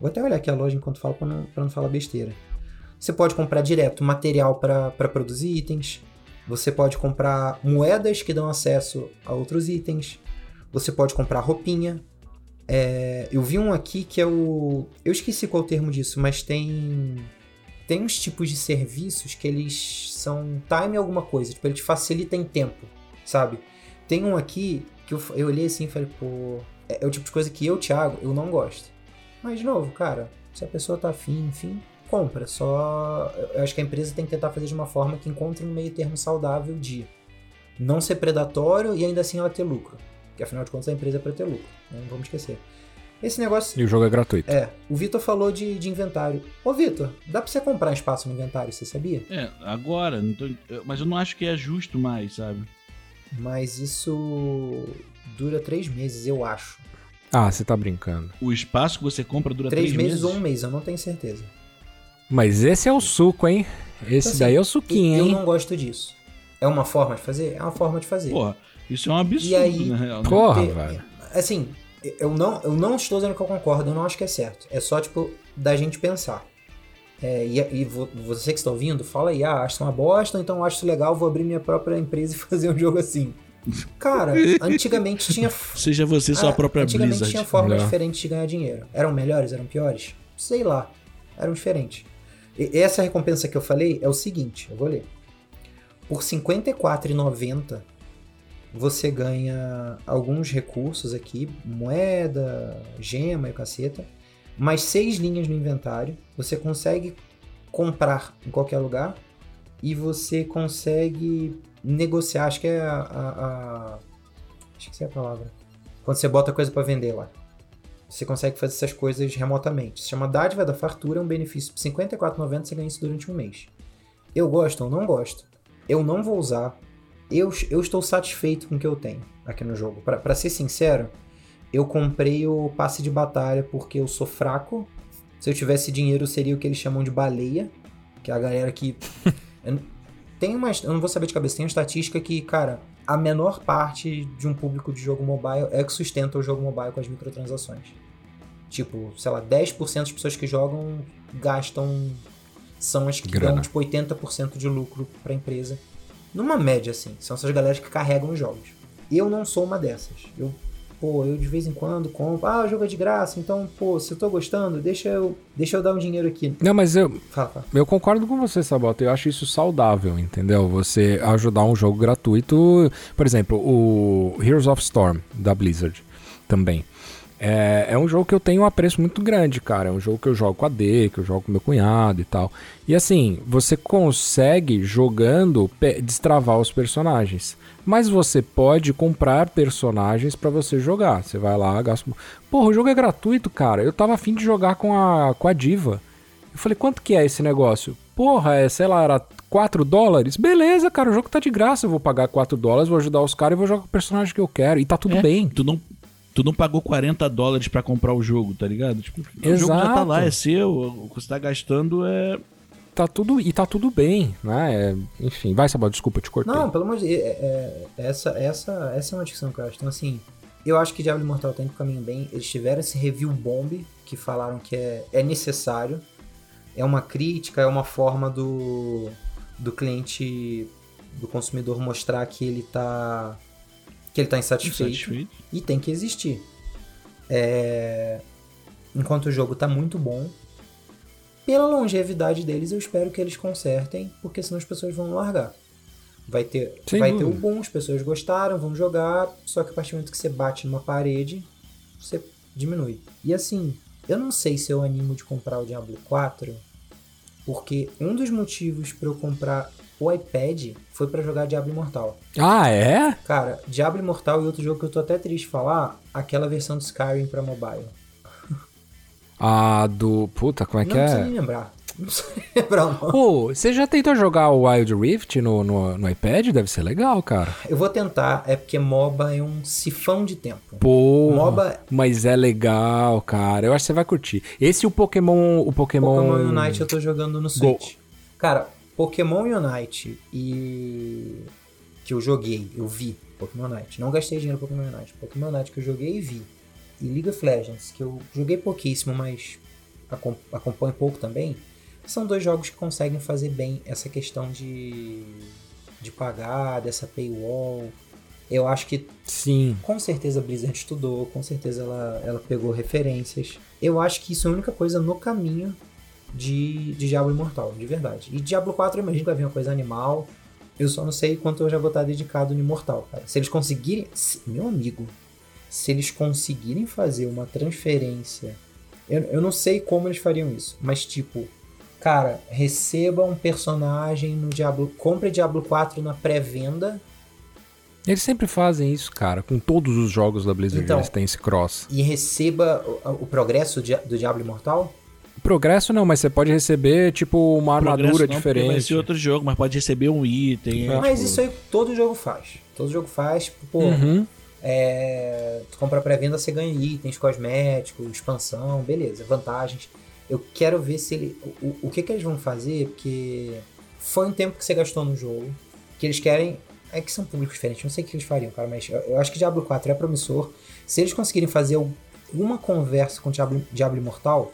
Vou até olhar aqui a loja enquanto falo pra não, pra não falar besteira. Você pode comprar direto material para produzir itens. Você pode comprar moedas que dão acesso a outros itens. Você pode comprar roupinha. É, eu vi um aqui que é o. Eu esqueci qual é o termo disso, mas tem. Tem uns tipos de serviços que eles são time alguma coisa. Tipo, ele te facilita em tempo, sabe? Tem um aqui que eu, eu olhei assim e falei, pô. É, é o tipo de coisa que eu, Thiago, eu não gosto. Mas, de novo, cara, se a pessoa tá afim, enfim, compra. Só. Eu acho que a empresa tem que tentar fazer de uma forma que encontre um meio termo saudável de não ser predatório e ainda assim ela ter lucro. Porque afinal de contas a empresa é pra ter lucro. Não vamos esquecer. Esse negócio. E o jogo é gratuito. É, o Vitor falou de, de inventário. Ô, Vitor, dá pra você comprar espaço no inventário, você sabia? É, agora, não tô- mas eu não acho que é justo mais, sabe? Mas isso dura três meses, eu acho. Ah, você tá brincando. O espaço que você compra dura Três, três, meses, ou um mês, eu não tenho certeza. Mas esse é o suco, hein? Esse Assim, daí é o suquinho, eu hein? não gosto disso. É uma forma de fazer? É uma forma de fazer. Porra, isso é um absurdo, E aí- na real. né? Porra, Porque, velho. Assim, eu não, eu não estou dizendo que eu concordo, eu não acho que é certo. É só, tipo, da gente pensar. É, e, e vo- você que está ouvindo, fala aí, ah, acho uma bosta, então acho isso legal, vou abrir minha própria empresa e fazer um jogo assim. Cara, antigamente tinha. Seja você sua Ah, própria Antigamente Blizzard. tinha formas diferentes de ganhar dinheiro. Eram melhores, eram piores? Sei lá. Eram diferentes. Essa recompensa que eu falei é o seguinte, eu vou ler. Por R$ 54,90 você ganha alguns recursos aqui, moeda, gema e caceta, mais seis linhas no inventário. Você consegue comprar em qualquer lugar e você consegue negociar, acho que é a, a- a- acho que é a palavra. Quando você bota coisa pra vender lá. Você consegue fazer essas coisas remotamente. Se chama Dádiva da Fartura, é um benefício de R$ 54,90 você ganha isso durante um mês. Eu gosto ou não gosto. Eu não vou usar. Eu, eu estou satisfeito com o que eu tenho aqui no jogo. Pra pra ser sincero, eu comprei o passe de batalha porque eu sou fraco. Se eu tivesse dinheiro, seria o que eles chamam de baleia. Que é a galera que. Tem uma. Eu não vou saber de cabeça, tem uma estatística que, cara, a menor parte de um público de jogo mobile é que sustenta o jogo mobile com as microtransações. Tipo, sei lá, 10% das pessoas que jogam gastam. São as que Grana. dão tipo 80% de lucro pra empresa. Numa média, assim. São essas galeras que carregam os jogos. Eu não sou uma dessas. Eu, pô, eu de vez em quando compro. Ah, o jogo é de graça, então, pô, se eu tô gostando, deixa eu, deixa eu dar um dinheiro aqui. Não, mas eu, Fala, fala. eu concordo com você, Sabota. Eu acho isso saudável, entendeu? Você ajudar um jogo gratuito. Por exemplo, o Heroes of Storm, da Blizzard, também. É, é um jogo que eu tenho um apreço muito grande, cara. É um jogo que eu jogo com a D, que eu jogo com meu cunhado e tal. E assim, você consegue, jogando, destravar os personagens. Mas você pode comprar personagens pra você jogar. Você vai lá, gasta. Porra, o jogo é gratuito, cara. Eu tava afim de jogar com a, com a Diva. Eu falei, quanto que é esse negócio? Porra, é, sei lá, era 4 dólares? Beleza, cara, o jogo tá de graça. Eu vou pagar 4 dólares, vou ajudar os caras e vou jogar com o personagem que eu quero. E tá tudo É, bem. Tu não, tu não pagou 40 dólares pra comprar o jogo, tá ligado? Tipo, o jogo já tá Exato. lá, é seu. O que você tá gastando é. Tá tudo, e tá tudo bem, né? É, enfim, vai, Sabota, desculpa, eu te cortei. Não, pelo amor de Deus, é- é- essa, essa, essa é uma discussão que eu acho. Então, assim, eu acho que Diablo Immortal tá indo caminho bem. Eles tiveram esse review bomb, que falaram que é, é necessário. É uma crítica, é uma forma do, do cliente, do consumidor mostrar que ele tá, que ele tá insatisfeito. Satisfeito. E tem que existir. É, Enquanto o jogo tá muito bom, pela longevidade deles, eu espero que eles consertem, porque senão as pessoas vão largar. Vai ter, Sem vai ter o boom, as pessoas gostaram, vão jogar, só que a partir do momento que você bate numa parede, você diminui. E assim, eu não sei se eu animo de comprar o Diablo 4, porque um dos motivos para eu comprar o iPad foi pra jogar Diablo Imortal. Ah, é? Cara, Diablo Imortal e outro jogo que eu tô até triste de falar, aquela versão do Skyrim pra mobile. Ah, do. Puta, como é não que precisa é? nem lembrar. Não precisa nem lembrar o nome. Pô, você já tentou jogar o Wild Rift no, no, no iPad? Deve ser legal, cara. Eu vou tentar, é porque MOBA é um sifão de tempo. Pô, MOBA- mas é legal, cara. Eu acho que você vai curtir. Esse e o Pokémon. O Pokémon. Pokémon Unite eu tô jogando no Switch. Cara, Pokémon Unite e. que eu joguei, eu vi Pokémon Unite. Não gastei dinheiro no Pokémon Unite. Pokémon Unite que eu joguei e vi. E League of Legends, que eu joguei pouquíssimo, mas acom- acompanho pouco também. São dois jogos que conseguem fazer bem essa questão de. de pagar, dessa paywall. Eu acho que Sim. com certeza a Blizzard estudou, com certeza ela, ela pegou referências. Eu acho que isso é a única coisa no caminho de, de Diablo Imortal, de verdade. E Diablo 4 eu imagino que vai vir uma coisa animal. Eu só não sei quanto eu já vou estar dedicado no Imortal, cara. Se eles conseguirem. se- meu amigo, se eles conseguirem fazer uma transferência. Eu, eu não sei como eles fariam isso, mas tipo. Cara, receba um personagem no Diablo. Compre Diablo 4 na pré-venda Eles sempre fazem isso, cara. Com todos os jogos da Blizzard Então. eles têm esse cross. e receba o, o progresso do Diablo Imortal? Progresso não, mas você pode receber, tipo, uma armadura Progresso não, Vai diferente. ser outro jogo, mas pode receber um item. é, Mas tipo, isso aí todo jogo faz. Todo jogo faz, tipo, pô, Uhum. é, tu compra pré-venda, você ganha itens cosméticos, expansão, beleza, vantagens. Eu quero ver se ele. O, o que, que eles vão fazer, porque foi um tempo que você gastou no jogo, que eles querem. É que são públicos diferentes, não sei o que eles fariam, cara, mas eu, eu acho que Diablo 4 é promissor. Se eles conseguirem fazer alguma conversa com Diablo, Diablo Imortal,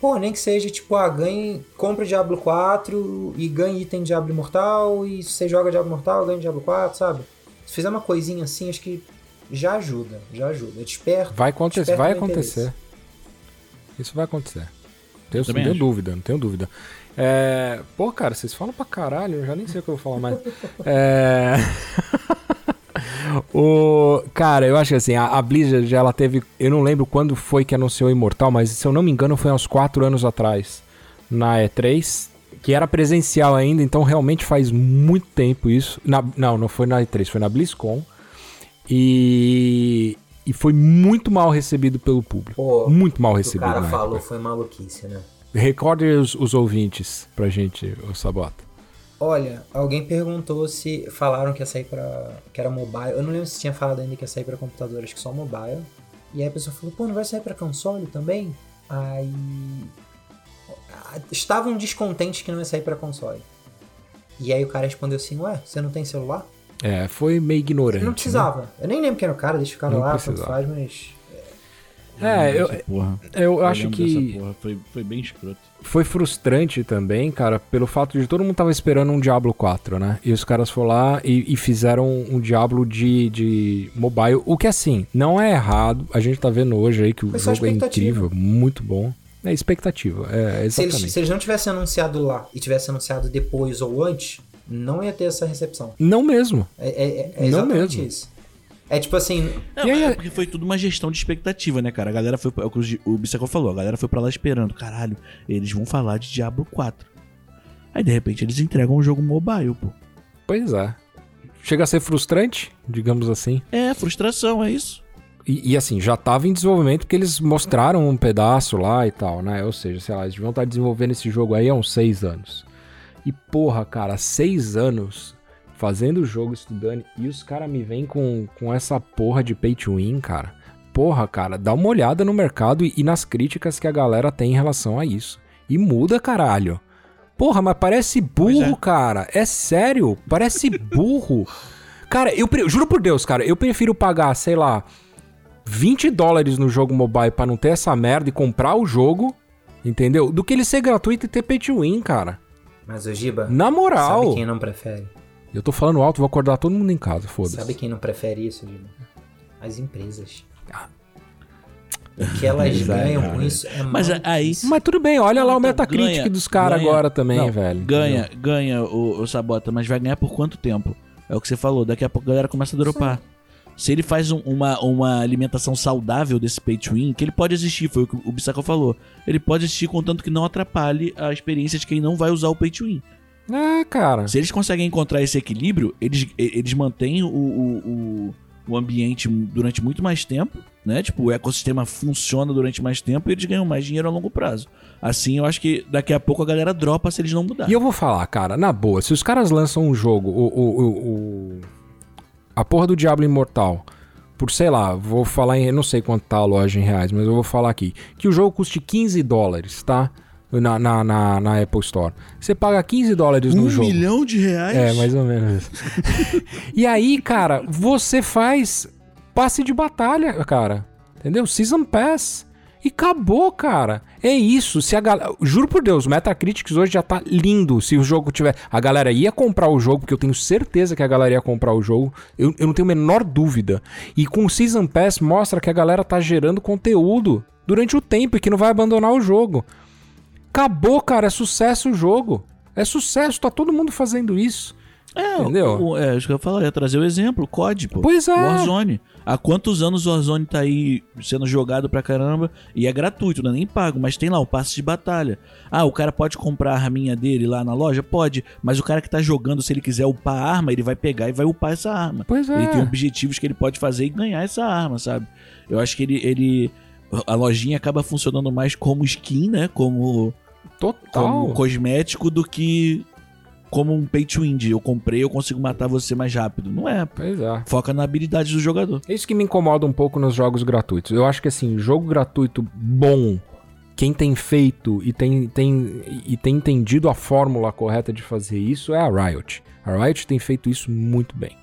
pô, nem que seja tipo, ah, ganhe, compre Diablo 4 e ganhe item de Diablo Imortal, e se você joga Diablo Imortal, ganha Diablo 4, sabe? Se fizer uma coisinha assim, acho que já ajuda, já ajuda. Eu te espero. Vai acontecer, Desperta vai acontecer. interesse. Isso vai acontecer. Tenho, não tenho dúvida, não tenho dúvida. É... Pô, cara, vocês falam pra caralho, eu já nem sei o que eu vou falar mais. é... o... Cara, eu acho que assim, a, a Blizzard, ela teve... Eu não lembro quando foi que anunciou Imortal, mas se eu não me engano foi uns 4 anos atrás, na E3, que era presencial ainda, então realmente faz muito tempo isso. Na- Não, não foi na E3, foi na BlizzCon. E... E foi muito mal recebido pelo público. Muito mal O que o recebido. cara falou época. foi maluquice, né? Recorde os, os ouvintes pra gente, o Sabota. Olha, alguém perguntou se falaram que ia sair pra. que era mobile. Eu não lembro se tinha falado ainda que ia sair pra computador, acho que só mobile. E aí a pessoa falou, pô, não vai sair pra console também? Aí. Ah, Estavam descontentes que não ia sair pra console. E aí o cara respondeu assim, ué, você não tem celular? É, foi meio ignorante. não né? precisava. Eu nem lembro quem era o cara, deixa o cara Não lá, tanto precisava. faz, mas. É, eu, porra. eu acho que Foi, foi bem escroto. foi frustrante também, cara, pelo fato de todo mundo tava esperando um Diablo 4, né? E os caras foram lá e, e fizeram um Diablo de, de mobile. O que, assim, não é errado. A gente tá vendo hoje aí que o jogo é incrível, muito bom. É expectativa, é Se eles, exatamente. se eles não tivessem anunciado lá e tivessem anunciado depois ou antes, não ia ter essa recepção. Não mesmo. É, é- é Não exatamente mesmo. isso. É tipo assim, Não, E aí- é porque foi tudo uma gestão de expectativa, né, cara? A galera foi. É o que o Bissacol falou, a galera foi pra lá esperando. Caralho, eles vão falar de Diablo 4. Aí de repente eles entregam um jogo mobile, pô. Pois é. Chega a ser frustrante, digamos assim. É, frustração, é isso. E, e, assim, já tava em desenvolvimento porque eles mostraram um pedaço lá e tal, né? Ou seja, sei lá, eles deviam estar desenvolvendo esse jogo aí há uns seis anos. E porra, cara, seis anos fazendo o jogo, estudando, e os caras me vêm com, com essa porra de pay to win, cara. Porra, cara, dá uma olhada no mercado e, e nas críticas que a galera tem em relação a isso. E muda, caralho. Porra, mas parece burro, é. cara. É sério, parece burro. Cara, eu juro por Deus, cara, eu prefiro pagar, sei lá, 20 dólares no jogo mobile pra não ter essa merda e comprar o jogo, entendeu? Do que ele ser gratuito e ter pay to win, cara. mas o Giba, Na moral. sabe quem não prefere? Eu tô falando alto, vou acordar todo mundo em casa, Sabe foda-se. quem não prefere isso, Giba? As empresas. O que elas ganham com isso é Mas aí- Mas tudo bem, olha lá o Metacritic ganha- dos caras agora também, não, velho. Ganha, ganha o, o Sabota, mas vai ganhar por quanto tempo? É o que você falou, daqui a pouco a galera começa a dropar. Se ele faz um- uma, uma alimentação saudável desse pay to win, que ele pode existir, foi o que o Bissacol falou. Ele pode existir contanto que não atrapalhe a experiência de quem não vai usar o pay to win. É, cara. Se eles conseguem encontrar esse equilíbrio, eles, eles mantêm o, o, o, o ambiente durante muito mais tempo, né? Tipo, o ecossistema funciona durante mais tempo e eles ganham mais dinheiro a longo prazo. Assim, eu acho que daqui a pouco a galera dropa se eles não E mudarem. eu vou falar, cara, na boa, se os caras lançam um jogo, o, o, o, a porra do Diablo Imortal, por sei lá, vou falar em. Não sei quanto tá a loja em reais, mas eu vou falar aqui. Que o jogo custe 15 dólares, tá? Na, na, na, na Apple Store. Você paga 15 dólares no Um jogo. milhão de reais? É, mais ou menos e aí, cara, você faz passe de batalha, cara. Entendeu? Season Pass. E acabou, cara. É isso. Se a galera. Juro por Deus, o Metacritics hoje já tá lindo. Se o jogo tiver. A galera ia comprar o jogo, porque eu tenho certeza que a galera ia comprar o jogo. Eu, eu não tenho a menor dúvida. E com o Season Pass mostra que a galera tá gerando conteúdo durante o tempo e que não vai abandonar o jogo. Acabou, cara. É sucesso o jogo. É sucesso. Tá todo mundo fazendo isso. É, Entendeu? O, é, isso que eu eu ia trazer o exemplo, COD, pô. Pois é. Warzone. Há quantos anos o Warzone tá aí sendo jogado pra caramba? E é gratuito, não é nem pago, mas tem lá o passe de batalha. Ah, o cara pode comprar a arminha dele lá na loja? Pode, mas o cara que tá jogando, se ele quiser upar a arma, ele vai pegar e vai upar essa arma. Pois é. Ele tem objetivos que ele pode fazer e ganhar essa arma, sabe? Eu acho que ele. ele a lojinha acaba funcionando mais como skin, né? Como, Total. como cosmético do que como um pay to win. Eu comprei, eu consigo matar você mais rápido. Não é. Pois é. Foca na habilidade do jogador. É isso que me incomoda um pouco nos jogos gratuitos. Eu acho que assim, jogo gratuito bom, quem tem feito e tem, tem, e tem entendido a fórmula correta de fazer isso é a Riot. A Riot tem feito isso muito bem.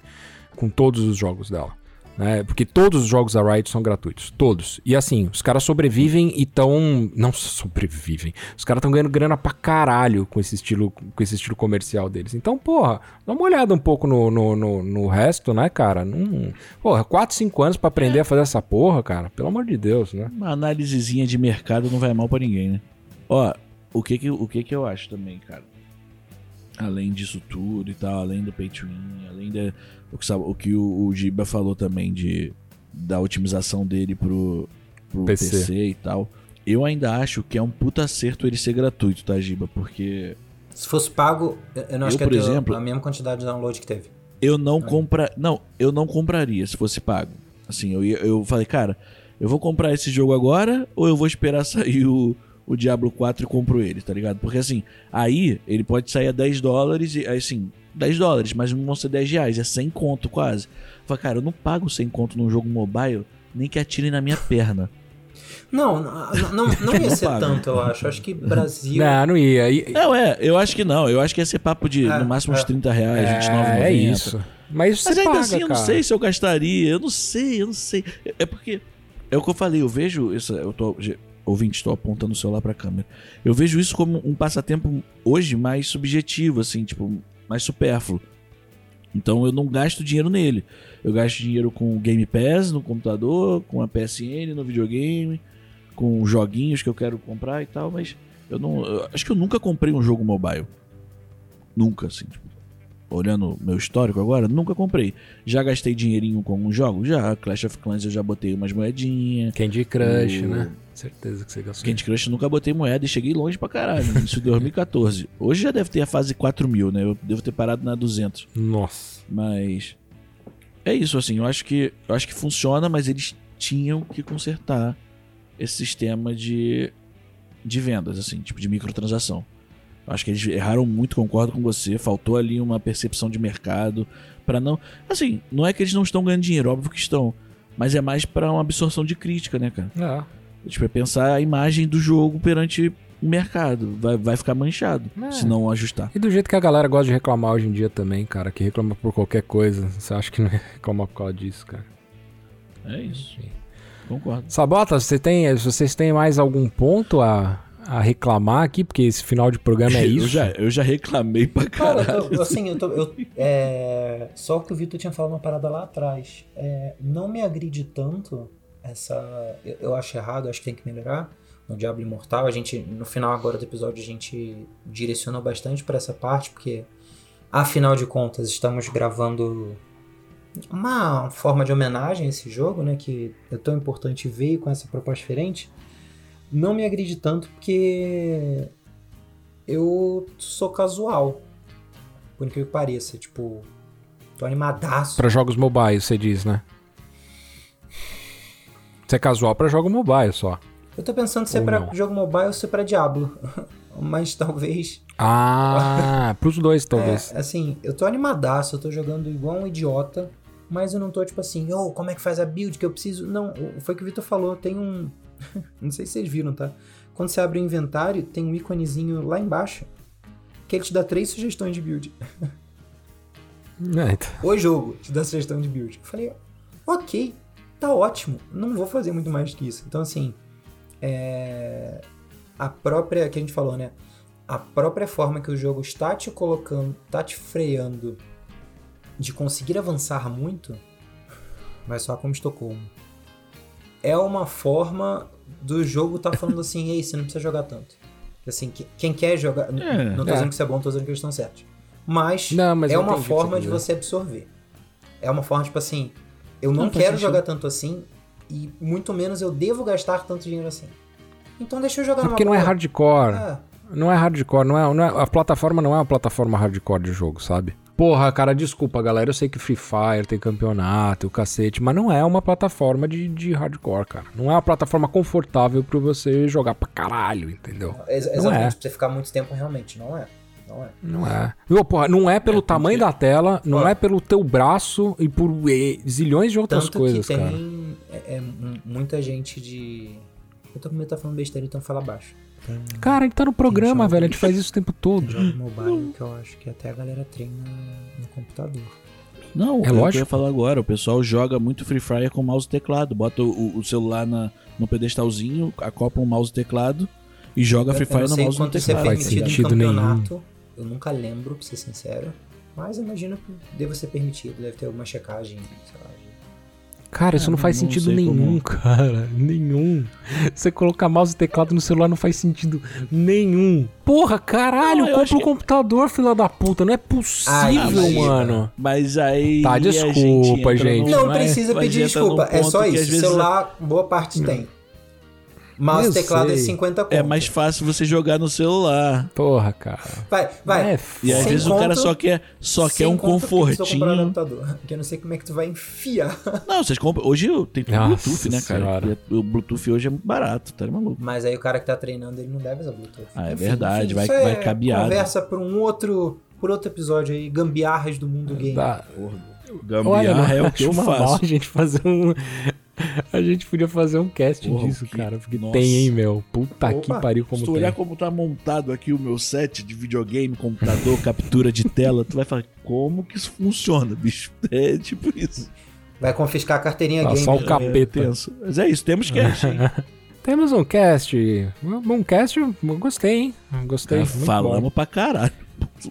Com todos os jogos dela. Né? Porque todos os jogos da Riot são gratuitos. Todos. E assim, os caras sobrevivem e tão. Não sobrevivem. Os caras estão ganhando grana pra caralho com esse estilo, com esse estilo comercial deles. Então, porra, dá uma olhada um pouco no, no, no, no resto, né, cara? Não, porra, 4, 5 anos pra aprender a fazer essa porra, cara. Pelo amor de Deus, né? Uma análisezinha de mercado não vai mal pra ninguém, né? Ó, o que que, o que que eu acho também, cara? Além disso tudo e tal, além do pay to win, além da, o que, sabe- o, que o, o Giba falou também de da otimização dele pro, pro PC. PC. e tal. Eu ainda acho que é um puta acerto ele ser gratuito, tá, Giba? Porque Se fosse pago, eu- não acho Eu, que ia por exemplo- a mesma quantidade de download que teve. eu não compra, não, eu não compraria se fosse pago. Assim, eu ia- eu falei, cara, eu vou comprar esse jogo agora ou eu vou esperar sair o, o Diablo 4 e compro ele, tá ligado? Porque assim, aí ele pode sair a 10 dólares e aí assim, 10 dólares, mas não vão ser 10 reais, é 100 conto quase. Eu falei, cara, eu não pago 100 conto num jogo mobile nem que atirem na minha perna. Não, não, não, não ia ser tanto, eu acho. Acho que Brasil. Não, não ia. E- Não, é, eu acho que não. Eu acho que ia ser papo de É, no máximo uns é. 30 reais, é, 29,90. é isso. Mas você Mas ainda paga, assim, eu não cara. sei se eu gastaria. Eu não sei, eu não sei. É- É porque. É o que eu falei, eu vejo. Isso, eu tô. Ouvinte, estou apontando o celular pra câmera. Eu vejo isso como um passatempo hoje mais subjetivo, assim, tipo, mais supérfluo. Então eu não gasto dinheiro nele. Eu gasto dinheiro com o Game Pass no computador, com a PSN no videogame, com joguinhos que eu quero comprar e tal, mas eu não. eu acho que eu nunca comprei um jogo mobile. Nunca, assim, tipo, olhando meu histórico agora, nunca comprei. Já gastei dinheirinho com alguns jogos? Já. Clash of Clans eu já botei umas moedinhas. Candy Crush, O- né? Certeza que você gastou. Candy Crush nunca botei moeda e cheguei longe pra caralho. Isso em 2014. Hoje já deve ter a fase 4 mil, né? Eu devo ter parado na 200. Nossa. Mas é isso, assim. Eu acho que eu acho que funciona, mas eles tinham que consertar esse sistema de de vendas, assim, tipo de microtransação. Acho que eles erraram muito, concordo com você. Faltou ali uma percepção de mercado pra não, assim, não é que eles não estão ganhando dinheiro, óbvio que estão, mas é mais pra uma absorção de crítica, né, cara? É. Tipo, é pensar a imagem do jogo perante o mercado. Vai, vai ficar manchado É. se não ajustar. E do jeito que a galera gosta de reclamar hoje em dia também, cara, que reclama por qualquer coisa. Você acha que não é reclamar por causa disso, cara? É isso. Concordo. Sabota, você tem, vocês têm mais algum ponto a, a reclamar aqui? Porque esse final de programa é isso. Eu já, eu já reclamei pra Cara, caralho. eu tô- assim, eu tô. eu- é, só que o Vitor tinha falado uma parada lá atrás. É, não me agride tanto essa. Eu, eu acho errado, acho que tem que melhorar. No Diablo Imortal, a gente, no final agora do episódio, a gente direcionou bastante pra essa parte, porque afinal de contas estamos gravando uma forma de homenagem a esse jogo, né? Que é tão importante ver com essa proposta diferente. Não me agride tanto porque eu sou casual. por incrível que pareça. Tipo, tô animadaço. Pra jogos mobile, você diz, né? Você é casual pra jogo mobile só. Eu tô pensando se é Ou pra não. jogo mobile ou se é pra Diablo. Mas talvez. Ah, pros dois, talvez. É, assim, eu tô animadaço, eu tô jogando igual um idiota. Mas eu não tô tipo assim, ô, como é que faz a build que eu preciso. Não, foi o que o Vitor falou, tem um. Não sei se vocês viram, tá? Quando você abre o inventário, tem um íconezinho lá embaixo. Que ele te dá três sugestões de build. É, então. O jogo te dá sugestão de build. Eu falei, ok, tá ótimo. Não vou fazer muito mais que isso. Então, assim, é... a própria, que a gente falou, né? A própria forma que o jogo está te colocando, tá te freando de conseguir avançar muito, vai só como Estocolmo. É uma forma do jogo tá falando assim, ei, você não precisa jogar tanto. Assim, que- quem quer jogar. É, não tô é. dizendo que isso é bom, tô dizendo que eles estão certos. Mas, Não, mas é uma forma você de você absorver. É uma forma, tipo assim, eu não, Não, quero jogar tanto assim, e muito menos eu devo gastar tanto dinheiro assim. Então deixa eu jogar É numa porque não é boa. hardcore. É. Não é hardcore, não é, não é- a plataforma não é uma plataforma hardcore de jogo, sabe? Porra, cara, desculpa, galera. Eu sei que Free Fire tem campeonato, o cacete, mas não é uma plataforma de, de hardcore, cara. Não é uma plataforma confortável pra você jogar pra caralho, entendeu? Ex- Não exatamente, é. pra você ficar muito tempo realmente, não é. Não é. Não é. Ô, porra, não é pelo tamanho da tela, não Ó. é pelo teu braço e por eh, zilhões de outras Tanto coisas, que cara. tem é, é, m- muita gente de. Eu tô com medo de tá falando besteira, então fala baixo. Tem Cara, a gente tá no programa, velho. A gente faz isso o tempo todo. jogo mobile que eu acho que até a galera treina no computador. Não, É o que eu lógico. ia falar agora. O pessoal joga muito Free Fire com mouse e teclado. Bota o, o celular na, no pedestalzinho, acopla um mouse e teclado e joga Eu- Free Fire no mouse e é teclado. Faz permitido sentido nenhum. campeonato. Eu nunca lembro, pra ser sincero. Mas imagino que deva ser permitido, deve ter alguma checagem, sei lá. Cara, isso não faz não sentido nenhum, como- cara. Nenhum. Você colocar mouse e teclado no celular não faz sentido nenhum. Porra, caralho, Não, compra o que- computador, filha da puta. Não é possível, Aí, mano. Mas aí. Tá, desculpa, gente. num- Não precisa pedir desculpa, é só isso. vezes Celular, boa parte tem. Mouse Eu e teclado é sei. 50 conto. É mais fácil você jogar no celular. Porra, cara. Vai, vai. É E às vezes o cara conto- só quer, só quer um confortinho. computador, Que eu não sei como é que tu vai enfiar. Não, vocês compram. Hoje tem tudo Nossa Bluetooth, né, cara? Senhora. O Bluetooth hoje é muito barato, tá maluco. Mas aí o cara que tá treinando, ele não deve usar Bluetooth. Ah, é verdade, vai- isso vai é cabeado. Conversa por um outro, por outro episódio aí, gambiarras do mundo game. Dá- Gambiarra Olha, não é o que eu mal faço. a gente fazer um... A gente podia fazer um cast Porra, disso, que- cara. Porque Nossa. tem, hein, meu. Puta Opa, que pariu como Se tu tem. olhar como tá montado aqui o meu set de videogame, computador, captura de tela, tu vai falar, como que isso funciona, bicho? É tipo isso. Vai confiscar a carteirinha Tá game. só o né? capeta. É tenso. Mas é isso, temos cast, hein? Temos um cast. Um cast, eu gostei, hein? Gostei. Cara, muito bom. falamos pra caralho.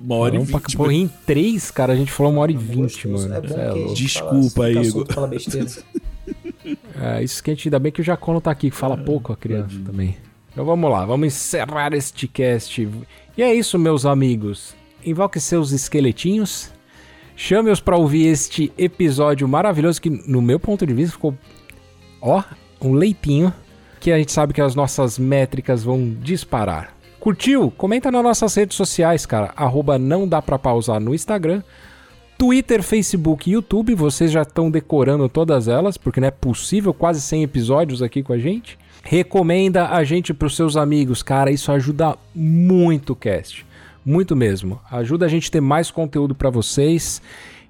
Uma hora Falamos e vinte. Porra, em três, cara, a gente falou uma hora e Não, vinte, mano. É bom Cê que é. Desculpa Igor. É, isso que a gente ainda bem que o Jacono tá aqui, que fala pouco a criança também. Então vamos lá, vamos encerrar este cast. E é isso, meus amigos. Invoque seus esqueletinhos. Chame-os pra ouvir este episódio maravilhoso que, no meu ponto de vista, ficou. Ó, um leitinho. Que a gente sabe que as nossas métricas vão disparar. Curtiu? Comenta nas nossas redes sociais, cara. Arroba não dá pra pausar no Instagram. Twitter, Facebook e YouTube, vocês já estão decorando todas elas, porque não é possível, quase 100 episódios aqui com a gente. Recomenda a gente pros seus amigos, cara, isso ajuda muito o cast. Muito mesmo. Ajuda a gente a ter mais conteúdo pra vocês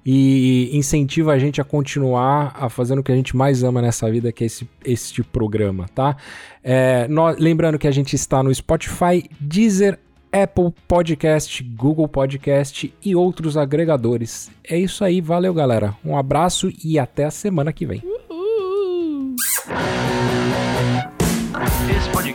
e incentiva a gente a continuar a fazendo o que a gente mais ama nessa vida, que é esse, este programa, tá? É, lembrando que a gente está no Spotify, Deezer, Apple Podcast, Google Podcast e outros agregadores. É isso aí, valeu galera. Um abraço e até a semana que vem. Esse